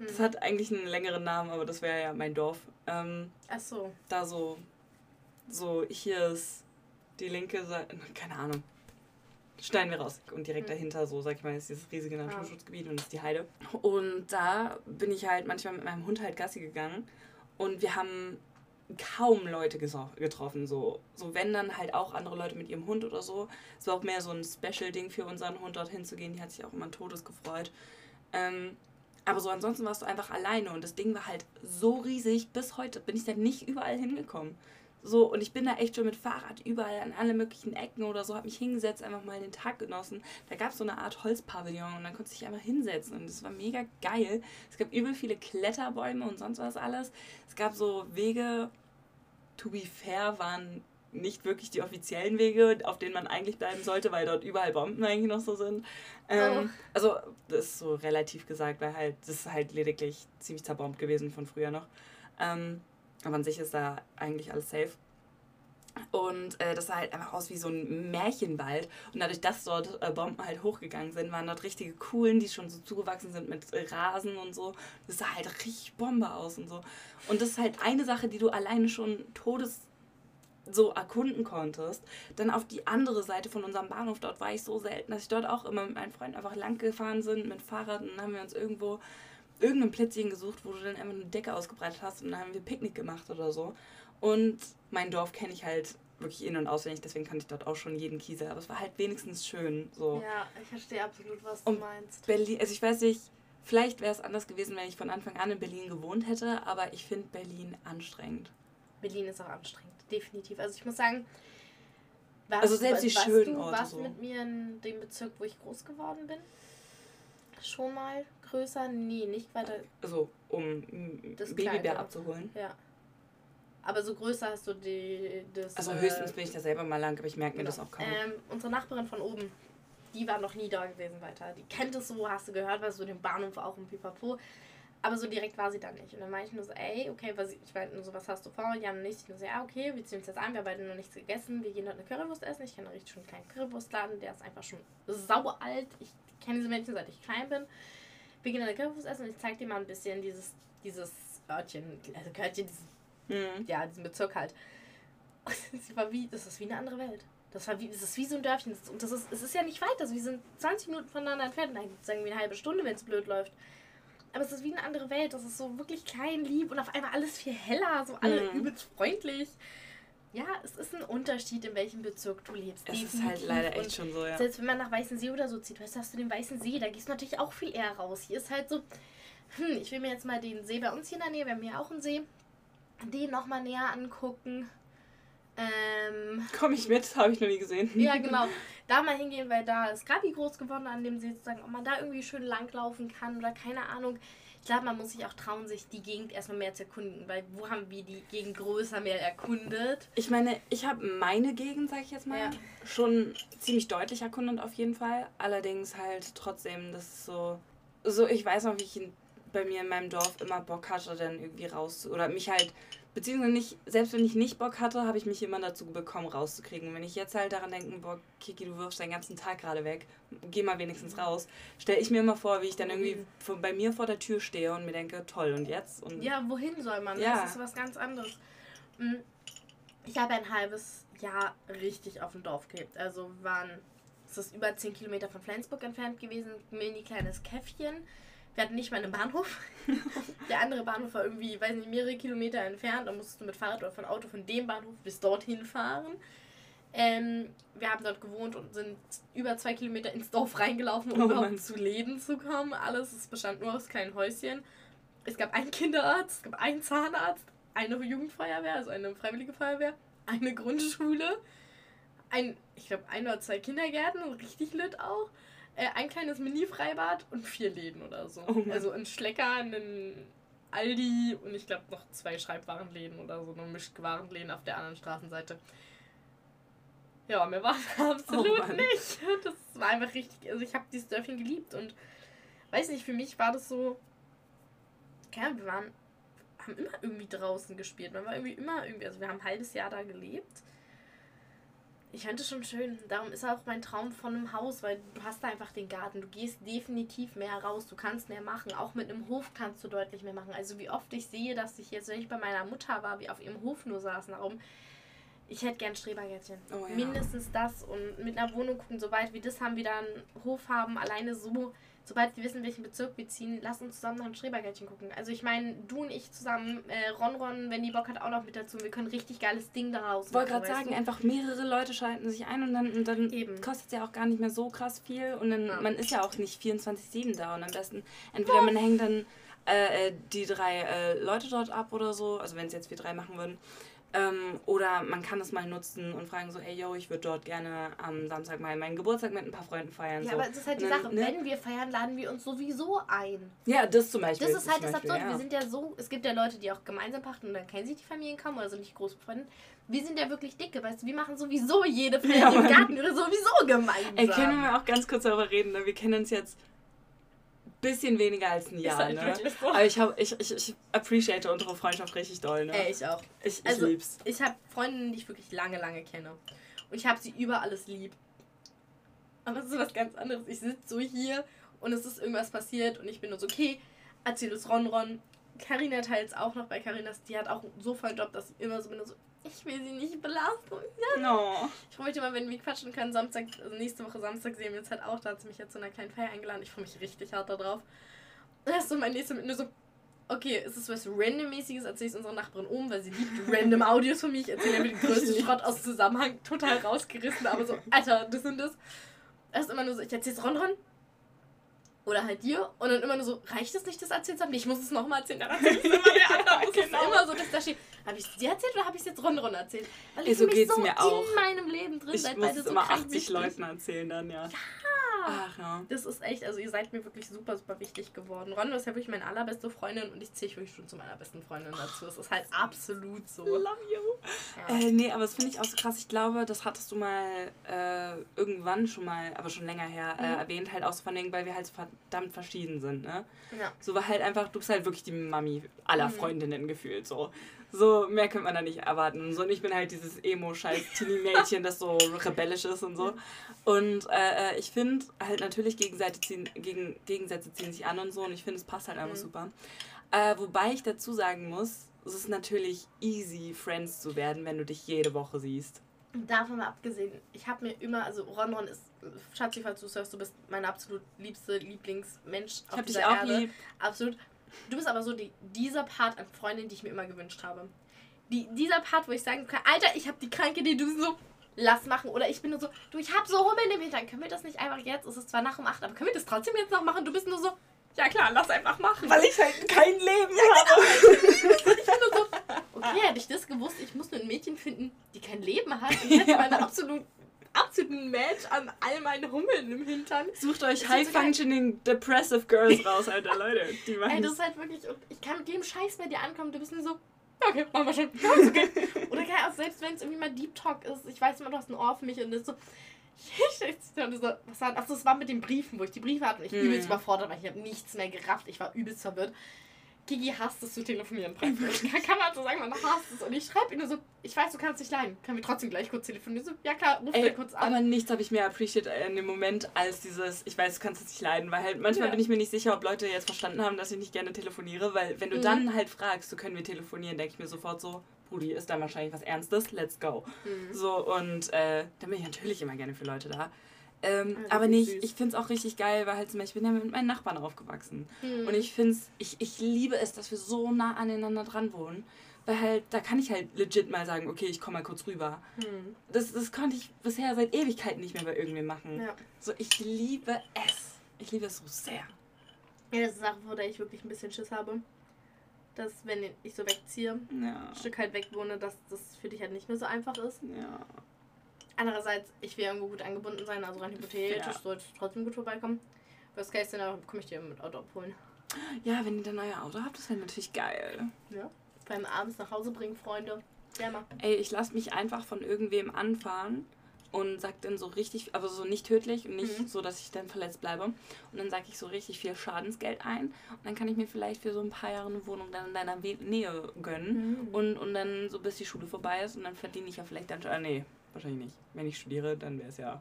Das hm. hat eigentlich einen längeren Namen, aber das wäre ja mein Dorf. Ähm, Ach so. Da so, so, hier ist die linke Seite, keine Ahnung schneiden wir raus. Und direkt mhm. dahinter, so sag ich mal, ist dieses riesige Naturschutzgebiet und ist die Heide. Und da bin ich halt manchmal mit meinem Hund halt Gassi gegangen. Und wir haben kaum Leute getroffen. So. so wenn dann halt auch andere Leute mit ihrem Hund oder so. Es war auch mehr so ein Special-Ding für unseren Hund, dorthin zu gehen. Die hat sich auch immer Todes gefreut. Ähm, aber so ansonsten warst du einfach alleine und das Ding war halt so riesig. Bis heute bin ich da nicht überall hingekommen. So, und ich bin da echt schon mit Fahrrad überall an alle möglichen Ecken oder so, habe mich hingesetzt, einfach mal den Tag genossen. Da gab es so eine Art Holzpavillon und dann konnte ich einfach hinsetzen und das war mega geil. Es gab übel viele Kletterbäume und sonst was alles. Es gab so Wege, to be fair, waren nicht wirklich die offiziellen Wege, auf denen man eigentlich bleiben sollte, weil dort überall Bomben eigentlich noch so sind. Ähm, oh. Also, das ist so relativ gesagt, weil halt, das ist halt lediglich ziemlich zerbombt gewesen von früher noch. Ähm, aber an sich ist da eigentlich alles safe. Und äh, das sah halt einfach aus wie so ein Märchenwald. Und dadurch, dass dort äh, Bomben halt hochgegangen sind, waren dort richtige Coolen, die schon so zugewachsen sind mit Rasen und so. Das sah halt richtig Bombe aus und so. Und das ist halt eine Sache, die du alleine schon todes so erkunden konntest. Dann auf die andere Seite von unserem Bahnhof, dort war ich so selten, dass ich dort auch immer mit meinen Freunden einfach lang gefahren sind mit Fahrrad und dann haben wir uns irgendwo irgendein Plätzchen gesucht, wo du dann einfach eine Decke ausgebreitet hast und dann haben wir Picknick gemacht oder so. Und mein Dorf kenne ich halt wirklich in- und auswendig, deswegen kannte ich dort auch schon jeden Kiesel, aber es war halt wenigstens schön. So. Ja, ich verstehe absolut, was du Und meinst. Berlin, also ich weiß nicht, vielleicht wäre es anders gewesen, wenn ich von Anfang an in Berlin gewohnt hätte, aber ich finde Berlin anstrengend. Berlin ist auch anstrengend, definitiv. Also ich muss sagen, warst, Also selbst die warst schönen du, Orte warst so. mit mir in dem Bezirk, wo ich groß geworden bin? Schon mal größer? Nee, nicht weiter. Also, um Das Babybär Kleine. abzuholen. Ja. Aber so größer hast du die, das. Also äh, höchstens bin ich da selber mal lang, aber ich merke mir genau. das auch kaum. Ähm, unsere Nachbarin von oben, die war noch nie da gewesen weiter. Die kennt es so, hast du gehört, was so den Bahnhof auch im Pipapo. Aber so direkt war sie da nicht. Und dann meinte ich nur so, ey, okay, was, ich meinte nur so, was hast du vor? Ja, noch nichts. Ich nur so, ja, okay, wir ziehen uns jetzt an, wir haben beide noch nichts gegessen. Wir gehen dort eine Currywurst essen. Ich kenne einen richtig schönen kleinen Currywurstladen, der ist einfach schon sauer alt. Ich kenne diese Mädchen, seit ich klein bin. Wir gehen eine Currywurst essen und ich zeig dir mal ein bisschen dieses, dieses Örtchen, also Örtchen, dieses Mhm. ja, diesen Bezirk halt. Und sie war wie, das ist wie eine andere Welt. Das war wie, das ist wie so ein Dörfchen. Das- Und das ist, es ist ja nicht weit, also wir sind 20 Minuten voneinander entfernt. Nein, sagen wir eine halbe Stunde, wenn es blöd läuft. Aber es ist wie eine andere Welt. Das ist so wirklich klein, lieb und auf einmal alles viel heller, so alle Mhm. übelst freundlich. Ja, es ist ein Unterschied, in welchem Bezirk du lebst. Es ist halt leider echt Und schon so, ja. selbst wenn man nach Weißensee oder so zieht, weißt du, hast du den Weißen See, da gehst du natürlich auch viel eher raus. Hier ist halt so, hm, ich will mir jetzt mal den See bei uns hier in der Nähe, wir haben hier auch einen See, den nochmal näher angucken. Ähm, Komm ich mit, habe ich noch nie gesehen. ja, genau. Da mal hingehen, weil da ist Gabi groß geworden an dem See, sozusagen, ob man da irgendwie schön langlaufen kann oder keine Ahnung. Ich glaube, man muss sich auch trauen, sich die Gegend erstmal mehr zu erkunden, weil wo haben wir die Gegend größer mehr erkundet? Ich meine, ich habe meine Gegend, sag ich jetzt mal, Ja. schon ziemlich deutlich erkundet auf jeden Fall. Allerdings halt trotzdem, das ist so, so ich weiß noch, wie ich bei mir in meinem Dorf immer Bock hatte, dann irgendwie raus oder mich halt beziehungsweise nicht, selbst wenn ich nicht Bock hatte, habe ich mich immer dazu bekommen, rauszukriegen. Wenn ich jetzt halt daran denke, boah, Kiki, du wirfst deinen ganzen Tag gerade weg, geh mal wenigstens raus, stelle ich mir immer vor, wie ich dann irgendwie Wohin? von, bei mir vor der Tür stehe und mir denke, toll, und jetzt? Und Ja, wohin soll man? Ja. Das ist was ganz anderes. Mm, Ich habe ein halbes Jahr richtig auf dem Dorf gelebt. Also waren, es ist über 10 Kilometer von Flensburg entfernt gewesen, ein mini kleines Käffchen. Wir hatten nicht mal einen Bahnhof. Der andere Bahnhof war irgendwie, weiß nicht, mehrere Kilometer entfernt. Da musstest du mit Fahrrad oder von Auto von dem Bahnhof bis dorthin fahren. Ähm, wir haben dort gewohnt und sind über zwei Kilometer ins Dorf reingelaufen, um Oh überhaupt Mann. zu Läden zu kommen. Alles, es bestand nur aus kleinen Häuschen. Es gab einen Kinderarzt, es gab einen Zahnarzt, eine Jugendfeuerwehr, also eine freiwillige Feuerwehr, eine Grundschule, ein, ich glaube, ein oder zwei Kindergärten, richtig lit auch, äh, ein kleines Mini-Freibad und vier Läden oder so. Oh also ein Schlecker, einen Aldi und ich glaube noch zwei Schreibwarenläden oder so, eine Mischwarenläden auf der anderen Straßenseite. Ja, mir war es absolut Mann. nicht. Das war einfach richtig, also ich habe dieses Dörfchen geliebt und weiß nicht, für mich war das so, Ahnung, wir waren, haben immer irgendwie draußen gespielt. Man war irgendwie immer irgendwie, also wir haben ein halbes Jahr da gelebt. Ich fand es schon schön. Darum ist auch mein Traum von einem Haus, weil du hast da einfach den Garten. Du gehst definitiv mehr raus. Du kannst mehr machen. Auch mit einem Hof kannst du deutlich mehr machen. Also wie oft ich sehe, dass ich jetzt, wenn ich bei meiner Mutter war, wie auf ihrem Hof nur saßen, darum. Ich hätte gern Strebergärtchen. Oh ja. Mindestens das und mit einer Wohnung gucken, sobald wir das haben, wir da einen Hof haben, alleine so, sobald wir wissen, welchen Bezirk wir ziehen, lass uns zusammen nach einem Strebergärtchen gucken. Also ich meine, du und ich zusammen, äh, Ron Ron, wenn die Bock hat, auch noch mit dazu. Wir können richtig geiles Ding daraus Ich wollte machen, gerade sagen, du? einfach mehrere Leute schalten sich ein und dann, und dann kostet es ja auch gar nicht mehr so krass viel und dann Ja. man ist ja auch nicht 24-7 da und am besten entweder man hängt dann äh, äh, die drei äh, Leute dort ab oder so, also wenn es jetzt wir drei machen würden, ähm, oder man kann es mal nutzen und fragen so, ey yo, ich würde dort gerne am Samstag mal meinen Geburtstag mit ein paar Freunden feiern. Ja, so. aber es ist halt die dann, Sache, ne? wenn wir feiern, laden wir uns sowieso ein. Ja, das zum Beispiel. Das ist halt das Absurde. ja. Wir sind ja so, es gibt ja Leute, die auch gemeinsam pachten und dann kennen sich die Familien kaum oder sind nicht groß befreundet. Wir sind ja wirklich dicke, weißt du, wir machen sowieso jede Feier Ja, im. Garten oder sowieso gemeinsam. Ey, können wir auch ganz kurz darüber reden, ne? wir kennen uns jetzt bisschen weniger als ein Jahr, halt ne? so. Aber ich, hab, ich, ich, ich appreciate unsere Freundschaft richtig doll, ne? Ey, ich auch. ich ich also, lieb's. Ich habe Freundinnen, die ich wirklich lange, lange kenne. Und ich habe sie über alles lieb. Aber es ist was ganz anderes. Ich sitze so hier und es ist irgendwas passiert und ich bin nur so, okay, erzähl es Ron Ron. Carina teils auch noch bei Carinas, die hat auch so vollen Job, dass ich immer so bin, so, ich will sie nicht belasten. No. Ich freue mich immer, wenn wir quatschen können. Samstag, also nächste Woche Samstag sehen wir uns halt auch. Da hat sie mich jetzt zu einer kleinen Feier eingeladen. Ich freue mich richtig hart darauf. Das ist so mein nächster mit nur so, okay, ist es was Randommäßiges, erzähle ich unserer Nachbarin um, weil sie liebt random Audios von mir. Ich erzähle mir den größten Schrott aus dem Zusammenhang, total rausgerissen, aber so, Alter, das und das. Das ist immer nur so, ich erzähle es Ron Ron. Oder halt dir. Und dann immer nur so, reicht es nicht, das erzählt zu haben? Ich muss es nochmal erzählen. Dann erzähl ich es immer der andere. Es ist Genau. immer so, dass da steht, habe ich es dir erzählt oder habe ich es jetzt Ron Ron erzählt? Weil Ey, so mich geht's mir auch. in meinem Leben drin Ich muss es so immer krank 80 wichtig. Leuten erzählen dann, ja. Ach ja. Das ist echt, also ihr seid mir wirklich super, super wichtig geworden. Ron ist ja wirklich meine allerbeste Freundin und ich zähle wirklich schon zu meiner besten Freundin dazu. Es ist halt absolut so. Love you. Ja. Äh, nee, aber das finde ich auch so krass. Ich glaube, das hattest du mal äh, irgendwann schon mal, aber schon länger her, äh, Mhm. erwähnt, halt auch so von Dingen, weil wir halt so verdammt verschieden sind, ne? Ja. So war halt einfach, du bist halt wirklich die Mami aller Mhm. Freundinnen gefühlt, so. So, mehr könnte man da nicht erwarten. So, und ich bin halt dieses Emo-Scheiß-Teenie-Mädchen, das so rebellisch ist und so. Und äh, äh, ich finde halt natürlich Gegenseite ziehen, gegen, Gegensätze ziehen sich an und so. Und ich finde, es passt halt einfach Mhm. super. Äh, wobei ich dazu sagen muss, es ist natürlich easy, Friends zu werden, wenn du dich jede Woche siehst. Davon mal abgesehen, ich habe mir immer, also Ron Ron ist, Schatzi, falls du surfst, du bist mein absolut liebste Lieblingsmensch Ich hab dich auch lieb. Absolut. Du bist aber so die, dieser Part an Freundin, die ich mir immer gewünscht habe. Die, dieser Part, wo ich sagen kann, Alter, ich habe die kranke Idee, du so, lass machen. Oder ich bin nur so, du, ich habe so Hummeln im Hintern. Können wir das nicht einfach jetzt? Es ist zwar nach um 8, aber können wir das trotzdem jetzt noch machen? Du bist nur so, ja klar, lass einfach machen. Weil ich halt kein Leben habe. Ich bin nur so, okay, hätte ich das gewusst, ich muss nur ein Mädchen finden, die kein Leben hat. Und ich hätte Ja. meine absolut, absoluten Match an all meinen Hummeln im Hintern. Sucht euch high-functioning depressive Girls raus, Alter, Leute. Die Ey, das ist halt wirklich, ich kann mit jedem Scheiß bei dir ankommen, du bist nur so, okay, machen wir schon. Ja, okay. Oder keine Ahnung, selbst wenn es irgendwie mal Deep Talk ist, ich weiß immer, du hast ein Ohr für mich und das ist so, und so, was war, achso, das war mit den Briefen, wo ich die Briefe hatte und ich Mhm. übelst überfordert war, ich habe nichts mehr gerafft, ich war übelst verwirrt. Gigi hasst es zu telefonieren. Kann, kann man so sagen, man hasst es. Und ich schreibe ihm nur so, ich weiß, du kannst nicht leiden. Können wir trotzdem gleich kurz telefonieren? So, ja klar, ruf Ey, kurz an. aber nichts habe ich mehr appreciate in dem Moment als dieses, ich weiß, du kannst es nicht leiden, weil halt manchmal Ja. bin ich mir nicht sicher, ob Leute jetzt verstanden haben, dass ich nicht gerne telefoniere, weil wenn du Mhm. dann halt fragst, so können wir telefonieren, denke ich mir sofort so, Brudi, ist dann wahrscheinlich was Ernstes, let's go. Mhm. So, und äh, dann bin ich natürlich immer gerne für Leute da. Ähm, das aber nicht, süß. ich finde es auch richtig geil, weil halt zum Beispiel, ich bin ja mit meinen Nachbarn aufgewachsen. Mhm. Und ich finde es, ich, ich liebe es, dass wir so nah aneinander dran wohnen. Weil halt, da kann ich halt legit mal sagen, okay, ich komme mal kurz rüber. Mhm. Das, das konnte ich bisher seit Ewigkeiten nicht mehr bei irgendwem machen. Ja. So, ich liebe es. Ich liebe es so sehr. ja, das ist eine Sache, vor der ich wirklich ein bisschen Schiss habe. Dass, wenn ich so wegziehe, Ja. ein Stück halt weg wohne, dass das für dich halt nicht mehr so einfach ist. Ja. Andererseits, ich will irgendwo gut angebunden sein, also rein hypothetisch Ja. sollte ich trotzdem gut vorbeikommen. Worst case, dann komme ich dir mit Auto abholen. Ja, wenn ihr dann euer Auto habt, das wäre natürlich geil. Ja. Beim abends nach Hause bringen, Freunde. Ja, mal. Ey, ich lasse mich einfach von irgendwem anfahren und sag dann so richtig, aber so nicht tödlich und nicht Mhm. so, dass ich dann verletzt bleibe. Und dann sage ich so richtig viel Schadensgeld ein und dann kann ich mir vielleicht für so ein paar Jahre eine Wohnung dann in deiner Nähe gönnen. Mhm. Und, und dann so bis die Schule vorbei ist und dann verdiene ich ja vielleicht dann schon. Äh, nee, wahrscheinlich nicht. Wenn ich studiere, dann wäre es ja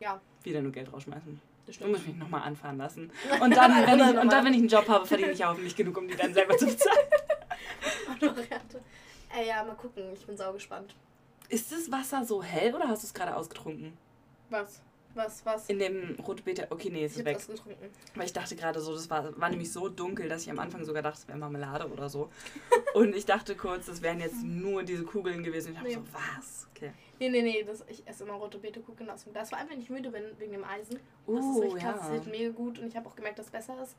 Ja, wieder nur Geld rausschmeißen. das Du musst mich nochmal anfahren lassen. Und dann, wenn ich, und dann, wenn ich einen Job habe, verdiene ich ja hoffentlich genug, um die dann selber zu bezahlen. Ey, ja, mal gucken. Ich bin sau gespannt. Ist das Wasser so hell oder hast du es gerade ausgetrunken? Was? Was? Was? In dem rote Beete. Okay, nee, es ich ist hab weg. was getrunken. Weil ich dachte gerade so, das war, war nämlich so dunkel, dass ich am Anfang sogar dachte, es wäre Marmelade oder so. Und ich dachte kurz, das wären jetzt nur diese Kugeln gewesen. Ich dachte Nee. so, was? Okay. Nee, nee, nee. Das, ich esse immer rote Beete, gucke aus dem Glas. Vor allem, wenn ich müde bin wegen dem Eisen. Das ist richtig krass. Das ja. hilft mega gut. Und ich habe auch gemerkt, dass es besser ist,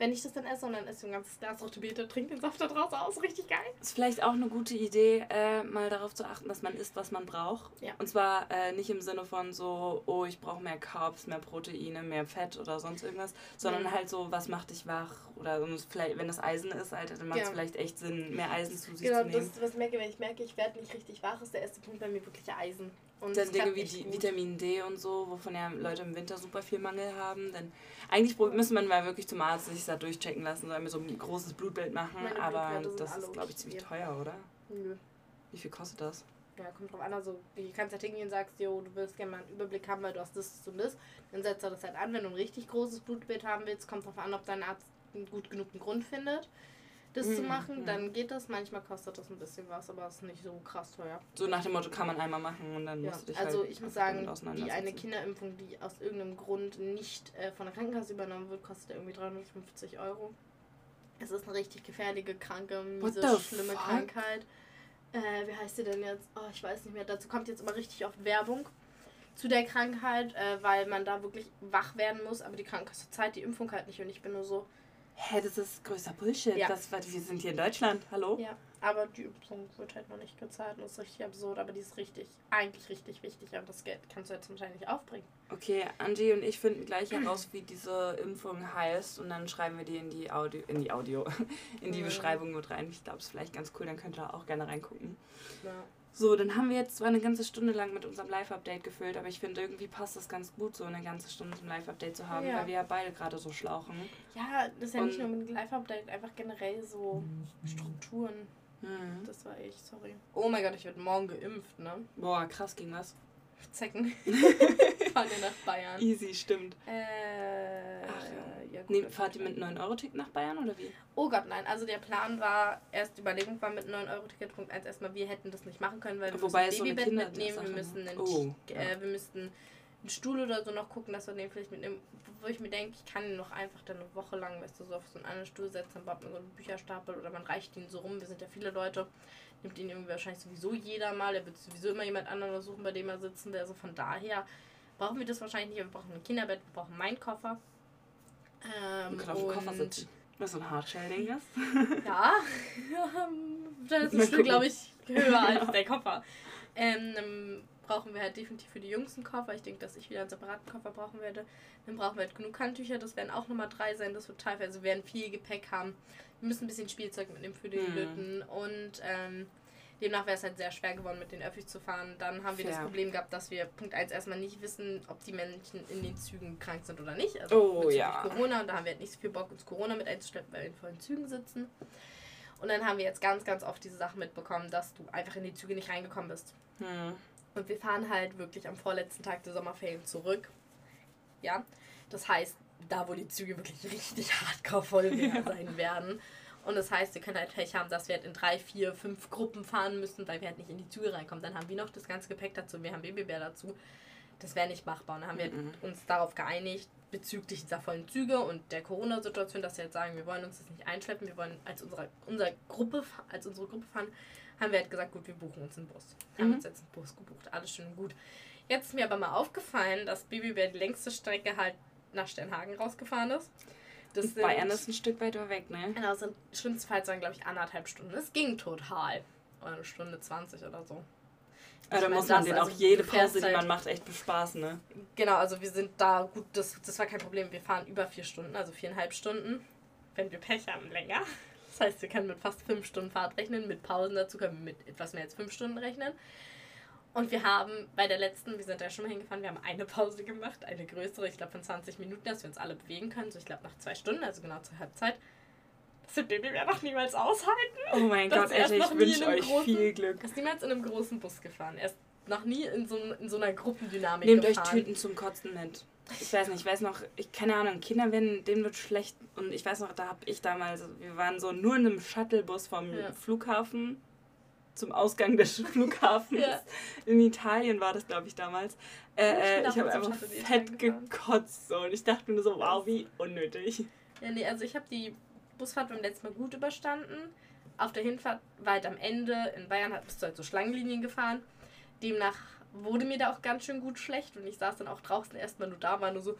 wenn ich das dann esse. Und dann esse ich ein ganzes Glas rote Beete, trinke den Saft da draus aus. Richtig geil. Ist vielleicht auch eine gute Idee, äh, mal darauf zu achten, dass man isst, was man braucht. Ja. Und zwar äh, nicht im Sinne von so, oh, ich brauche mehr Carbs, mehr Proteine, mehr Fett oder sonst irgendwas, sondern Mhm. halt so, was macht dich wach? Oder vielleicht, wenn das Eisen ist, Alter, dann macht es Ja. vielleicht echt Sinn, mehr Eisen zu sich Genau, zu nehmen. das, was ich merke, wenn ich merke, ich werde nicht richtig wach, ist der erste Punkt bei mir wirklich Eisen. Und dann Dinge wie die Vitamin D und so, wovon ja Leute im Winter super viel Mangel haben. Denn eigentlich müsste man mal wirklich zum Arzt sich da durchchecken lassen, soll mir so ein großes Blutbild machen. Meine aber das ist, glaube ich, ziemlich teuer, oder? Nö. Wie viel kostet das? Ja, kommt drauf an. Also, du kannst halt hingehen und sagst, jo, du willst gerne mal einen Überblick haben, weil du hast das und das. Dann setzt er das halt an. Wenn du ein richtig großes Blutbild haben willst, kommt drauf an, ob dein Arzt einen gut genug Grund findet das mhm. zu machen, dann geht das. Manchmal kostet das ein bisschen was, aber es ist nicht so krass teuer. So nach dem Motto kann man einmal machen und dann ja. musst du dich Also halt ich muss sagen, die eine Kinderimpfung, die aus irgendeinem Grund nicht äh, von der Krankenkasse übernommen wird, kostet irgendwie 350 Euro. Es ist eine richtig gefährliche, kranke, miese, schlimme fuck? Krankheit. Äh, wie heißt sie denn jetzt? Oh, ich weiß nicht mehr. Dazu kommt jetzt immer richtig oft Werbung zu der Krankheit, äh, weil man da wirklich wach werden muss, aber die Krankenkasse zahlt die Impfung halt nicht und ich bin nur so, Hä, das ist größer Bullshit. Ja. Das, wir sind hier in Deutschland. Hallo? Ja, aber die Impfung wird halt noch nicht gezahlt. Das ist richtig absurd, aber die ist richtig, eigentlich richtig wichtig. Aber das Geld kannst du jetzt wahrscheinlich nicht aufbringen. Okay, Angie und ich finden gleich heraus, wie diese Impfung heißt. Und dann schreiben wir die in die Audio, in die Audio, in die mhm. Beschreibung mit rein. Ich glaube, es ist vielleicht ganz cool. Dann könnt ihr auch gerne reingucken. Ja. So, dann haben wir jetzt zwar eine ganze Stunde lang mit unserem Live-Update gefüllt, aber ich finde irgendwie passt das ganz gut, so eine ganze Stunde zum Live-Update zu haben, ja. weil wir ja beide gerade so schlauchen. Ja, das ist ja Und nicht nur mit dem Live-Update, einfach generell so Strukturen. Mhm. Das war ich, sorry. Oh mein Gott, ich werde morgen geimpft, ne? Boah, krass, ging was? Zecken. Fahren wir nach Bayern. Easy, stimmt. Äh, Ach ja. ja gut, nee, fahrt ihr mit 9-Euro-Ticket nach Bayern oder wie? Oh Gott, nein. Also der Plan war, erst die Überlegung war mit 9-Euro-Ticket, Punkt 1 erstmal, wir hätten das nicht machen können, weil wir Wobei müssen ein Babybett so mitnehmen, wir müssen, einen, oh, äh, wir müssten einen Stuhl oder so noch gucken, dass wir den vielleicht mitnehmen. Wo ich mir denke, ich kann ihn noch einfach dann eine Woche lang, weißt du, so auf so einen anderen Stuhl setzen, dann baut man so einen Bücherstapel oder man reicht ihn so rum. Wir sind ja viele Leute nimmt ihn irgendwie wahrscheinlich sowieso jeder mal. Er wird sowieso immer jemand anderen suchen, bei dem er sitzen will. Also von daher brauchen wir das wahrscheinlich nicht. Wir brauchen ein Kinderbett, wir brauchen meinen Koffer. Ähm, wir können auf dem Koffer sitzen. Was so ein Hardshelling ist. ja, das ist bestimmt, glaube ich, höher als der Koffer. Ähm, dann brauchen wir halt definitiv für die jüngsten Koffer. Ich denke, dass ich wieder einen separaten Koffer brauchen werde. Dann brauchen wir halt genug Handtücher. Das werden auch nochmal drei sein. Das wird teilweise, also wir werden viel Gepäck haben. Wir müssen ein bisschen Spielzeug mitnehmen für die mhm. Lütten. Und ähm, demnach wäre es halt sehr schwer geworden, mit den Öffis zu fahren. Dann haben wir Fair. das Problem gehabt, dass wir Punkt 1 erstmal nicht wissen, ob die Menschen in den Zügen krank sind oder nicht. Also oh ja. Corona. Und da haben wir halt nicht so viel Bock, uns Corona mit einzuschleppen, weil wir in vollen Zügen sitzen. Und dann haben wir jetzt ganz, ganz oft diese Sache mitbekommen, dass du einfach in die Züge nicht reingekommen bist. Hm. Und wir fahren halt wirklich am vorletzten Tag der Sommerferien zurück. Ja, das heißt, da wo die Züge wirklich richtig hardcore voll ja. sein werden. Und das heißt, wir können halt Pech haben, dass wir halt in drei, vier, fünf Gruppen fahren müssen, weil wir halt nicht in die Züge reinkommen. Dann haben wir noch das ganze Gepäck dazu, wir haben Babybär dazu. Das wäre nicht machbar. Und dann haben wir mhm. uns darauf geeinigt, bezüglich dieser vollen Züge und der Corona-Situation, dass wir jetzt sagen, wir wollen uns das nicht einschleppen, wir wollen als unsere, unsere Gruppe, als unsere Gruppe fahren, haben wir halt gesagt, gut, wir buchen uns einen Bus. Mhm. Haben uns jetzt einen Bus gebucht, alles schön und gut. Jetzt ist mir aber mal aufgefallen, dass Babybär die längste Strecke halt nach Sternhagen rausgefahren ist. Das sind, Bayern ist ein Stück weiter weg, ne? Genau, sind schlimmstenfalls waren, glaube ich, anderthalb Stunden. Es ging total. Oder eine Stunde 20 oder so. Ja, da muss man den also auch jede Pause, die man macht, echt bespaßen, ne? Genau, also wir sind da, gut, das, das war kein Problem. Wir fahren über vier Stunden, also viereinhalb Stunden. Wenn wir Pech haben, länger. Das heißt, wir können mit fast fünf Stunden Fahrt rechnen. Mit Pausen dazu können wir mit etwas mehr als fünf Stunden rechnen. Und wir haben bei der letzten, wir sind da schon mal hingefahren, wir haben eine Pause gemacht, eine größere, ich glaube von 20 Minuten, dass wir uns alle bewegen können. So, ich glaube nach zwei Stunden, also genau zur Halbzeit. Das wird Baby mehr noch niemals aushalten. Oh mein Gott, Alter, ich wünsche euch großen, viel Glück. Er ist niemals in einem großen Bus gefahren. Er ist noch nie in so, in so einer Gruppendynamik Nehmt gefahren. euch Tüten zum Kotzen mit. Ich weiß nicht, ich weiß noch, ich keine Ahnung, Kinder werden, denen wird schlecht. Und ich weiß noch, da habe ich damals, wir waren so nur in einem Shuttlebus vom ja. Flughafen zum Ausgang des Flughafens. ja. In Italien war das, glaube ich, damals. Äh, ich, ich habe einfach fett gekotzt so, und ich dachte mir so, wow, wie unnötig. Ja, nee, also ich habe die Busfahrt beim letzten Mal gut überstanden. Auf der Hinfahrt war halt am Ende in Bayern, hat, bist du halt so Schlangenlinien gefahren. Demnach wurde mir da auch ganz schön gut schlecht und ich saß dann auch draußen erstmal nur da, war nur so,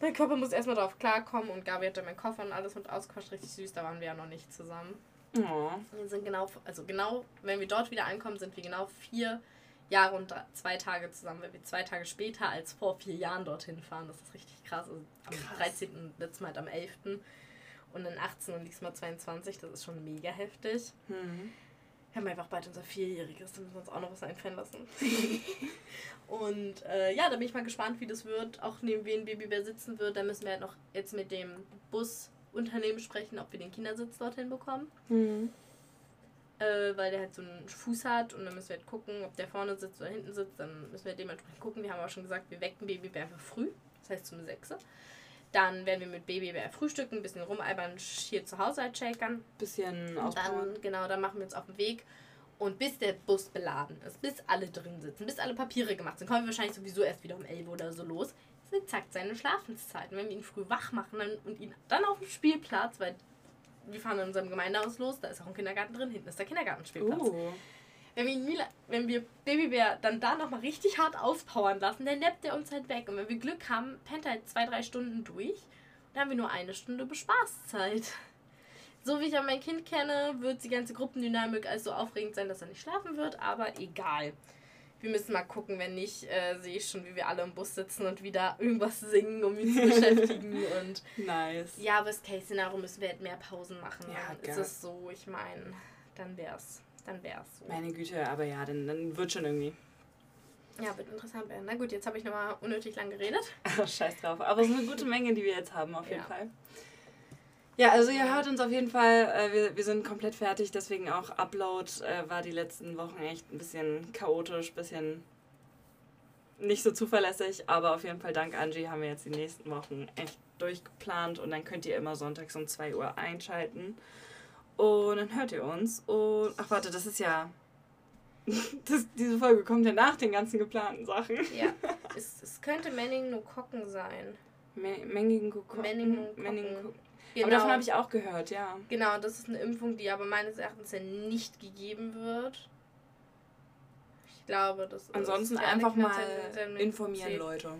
mein Körper muss erstmal darauf klarkommen und Gabi hatte meinen Koffer und alles mit ausgequatscht, richtig süß, da waren wir ja noch nicht zusammen. Oh. Wir sind genau, also genau, wenn wir dort wieder ankommen, sind wir genau vier Jahre und zwei Tage zusammen, weil wir zwei Tage später als vor vier Jahren dorthin fahren. Das ist richtig krass. Also am krass. 13. letztes Mal halt am 11. und dann 18 und diesmal 22. Das ist schon mega heftig. Mhm. Wir haben einfach bald unser Vierjähriges, da müssen wir uns auch noch was einfallen lassen. und äh, ja, da bin ich mal gespannt, wie das wird. Auch neben wen Babybär sitzen wird. Da müssen wir halt noch jetzt mit dem Busunternehmen sprechen, ob wir den Kindersitz dorthin bekommen. Mhm. Äh, weil der halt so einen Fuß hat und dann müssen wir halt gucken, ob der vorne sitzt oder hinten sitzt. Dann müssen wir dementsprechend gucken. Wir haben auch schon gesagt, wir wecken Babybär einfach früh. Das heißt zum 6. Dann werden wir mit Babybär frühstücken, ein bisschen rumalbern, hier zu Hause halt shakern. Bisschen ausbauen. Dann, genau, dann machen wir uns auf den Weg. Und bis der Bus beladen ist, bis alle drin sitzen, bis alle Papiere gemacht sind, kommen wir wahrscheinlich sowieso erst wieder um 11 oder so los. Das exakt seine Schlafenszeit. Und wenn wir ihn früh wach machen und ihn dann auf dem Spielplatz, weil wir fahren in unserem Gemeindehaus los, da ist auch ein Kindergarten drin, hinten ist der Kindergartenspielplatz. Uh. Wenn wir, ihn, wenn wir Babybär dann da nochmal richtig hart auspowern lassen, dann neppt er uns halt weg. Und wenn wir Glück haben, pennt er halt zwei, drei Stunden durch. Und dann haben wir nur eine Stunde Bespaßzeit. So wie ich ja mein Kind kenne, wird die ganze Gruppendynamik also so aufregend sein, dass er nicht schlafen wird, aber egal. Wir müssen mal gucken, wenn nicht, äh, sehe ich schon, wie wir alle im Bus sitzen und wieder irgendwas singen, um ihn zu beschäftigen. Und nice. Ja, Worst Case Szenario müssen wir halt mehr Pausen machen. Ja, ist es so, ich meine, dann wär's dann wäre es so. Meine Güte, aber ja, dann, dann wird schon irgendwie. Ja, wird interessant werden. Na gut, jetzt habe ich nochmal unnötig lang geredet. Scheiß drauf. Aber es ist eine gute Menge, die wir jetzt haben, auf jeden ja. Fall. Ja, also ihr hört uns auf jeden Fall, äh, wir, wir sind komplett fertig, deswegen auch Upload äh, war die letzten Wochen echt ein bisschen chaotisch, ein bisschen nicht so zuverlässig, aber auf jeden Fall dank Angie haben wir jetzt die nächsten Wochen echt durchgeplant und dann könnt ihr immer sonntags um 2 Uhr einschalten. Und dann hört ihr uns. Und ach warte, das ist ja. Das, diese Folge kommt ja nach den ganzen geplanten Sachen. Ja. es, es könnte Manning no Kocken sein. Manning Kocken. Manning. Genau. Aber davon habe ich auch gehört, ja. Genau, das ist eine Impfung, die aber meines Erachtens ja nicht gegeben wird. Ich glaube, das ist. Ansonsten einfach mal informieren, Leute.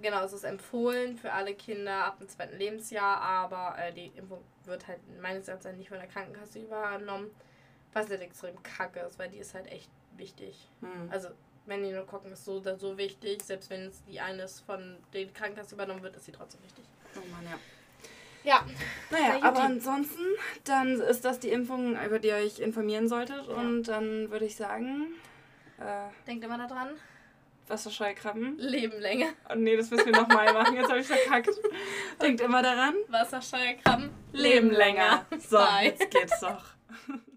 Genau, es ist empfohlen für alle Kinder ab dem zweiten Lebensjahr, aber äh, die Impfung wird halt meines Erachtens nicht von der Krankenkasse übernommen, was halt extrem kacke ist, weil die ist halt echt wichtig. Hm. Also Meningokokken ist so oder so wichtig, selbst wenn es die eines von den Krankenkasse übernommen wird, ist sie trotzdem wichtig. Oh Mann, ja. Ja. Naja, aber ansonsten, dann ist das die Impfung, über die ihr euch informieren solltet. Ja. Und dann würde ich sagen. Äh, Denkt immer daran. Wasserscheukrabben. Leben länger. Oh nee, das müssen wir nochmal machen. Jetzt habe ich verkackt. Denkt immer daran. Wasserscheukrabben. Leben länger. So, Bye. jetzt geht's doch.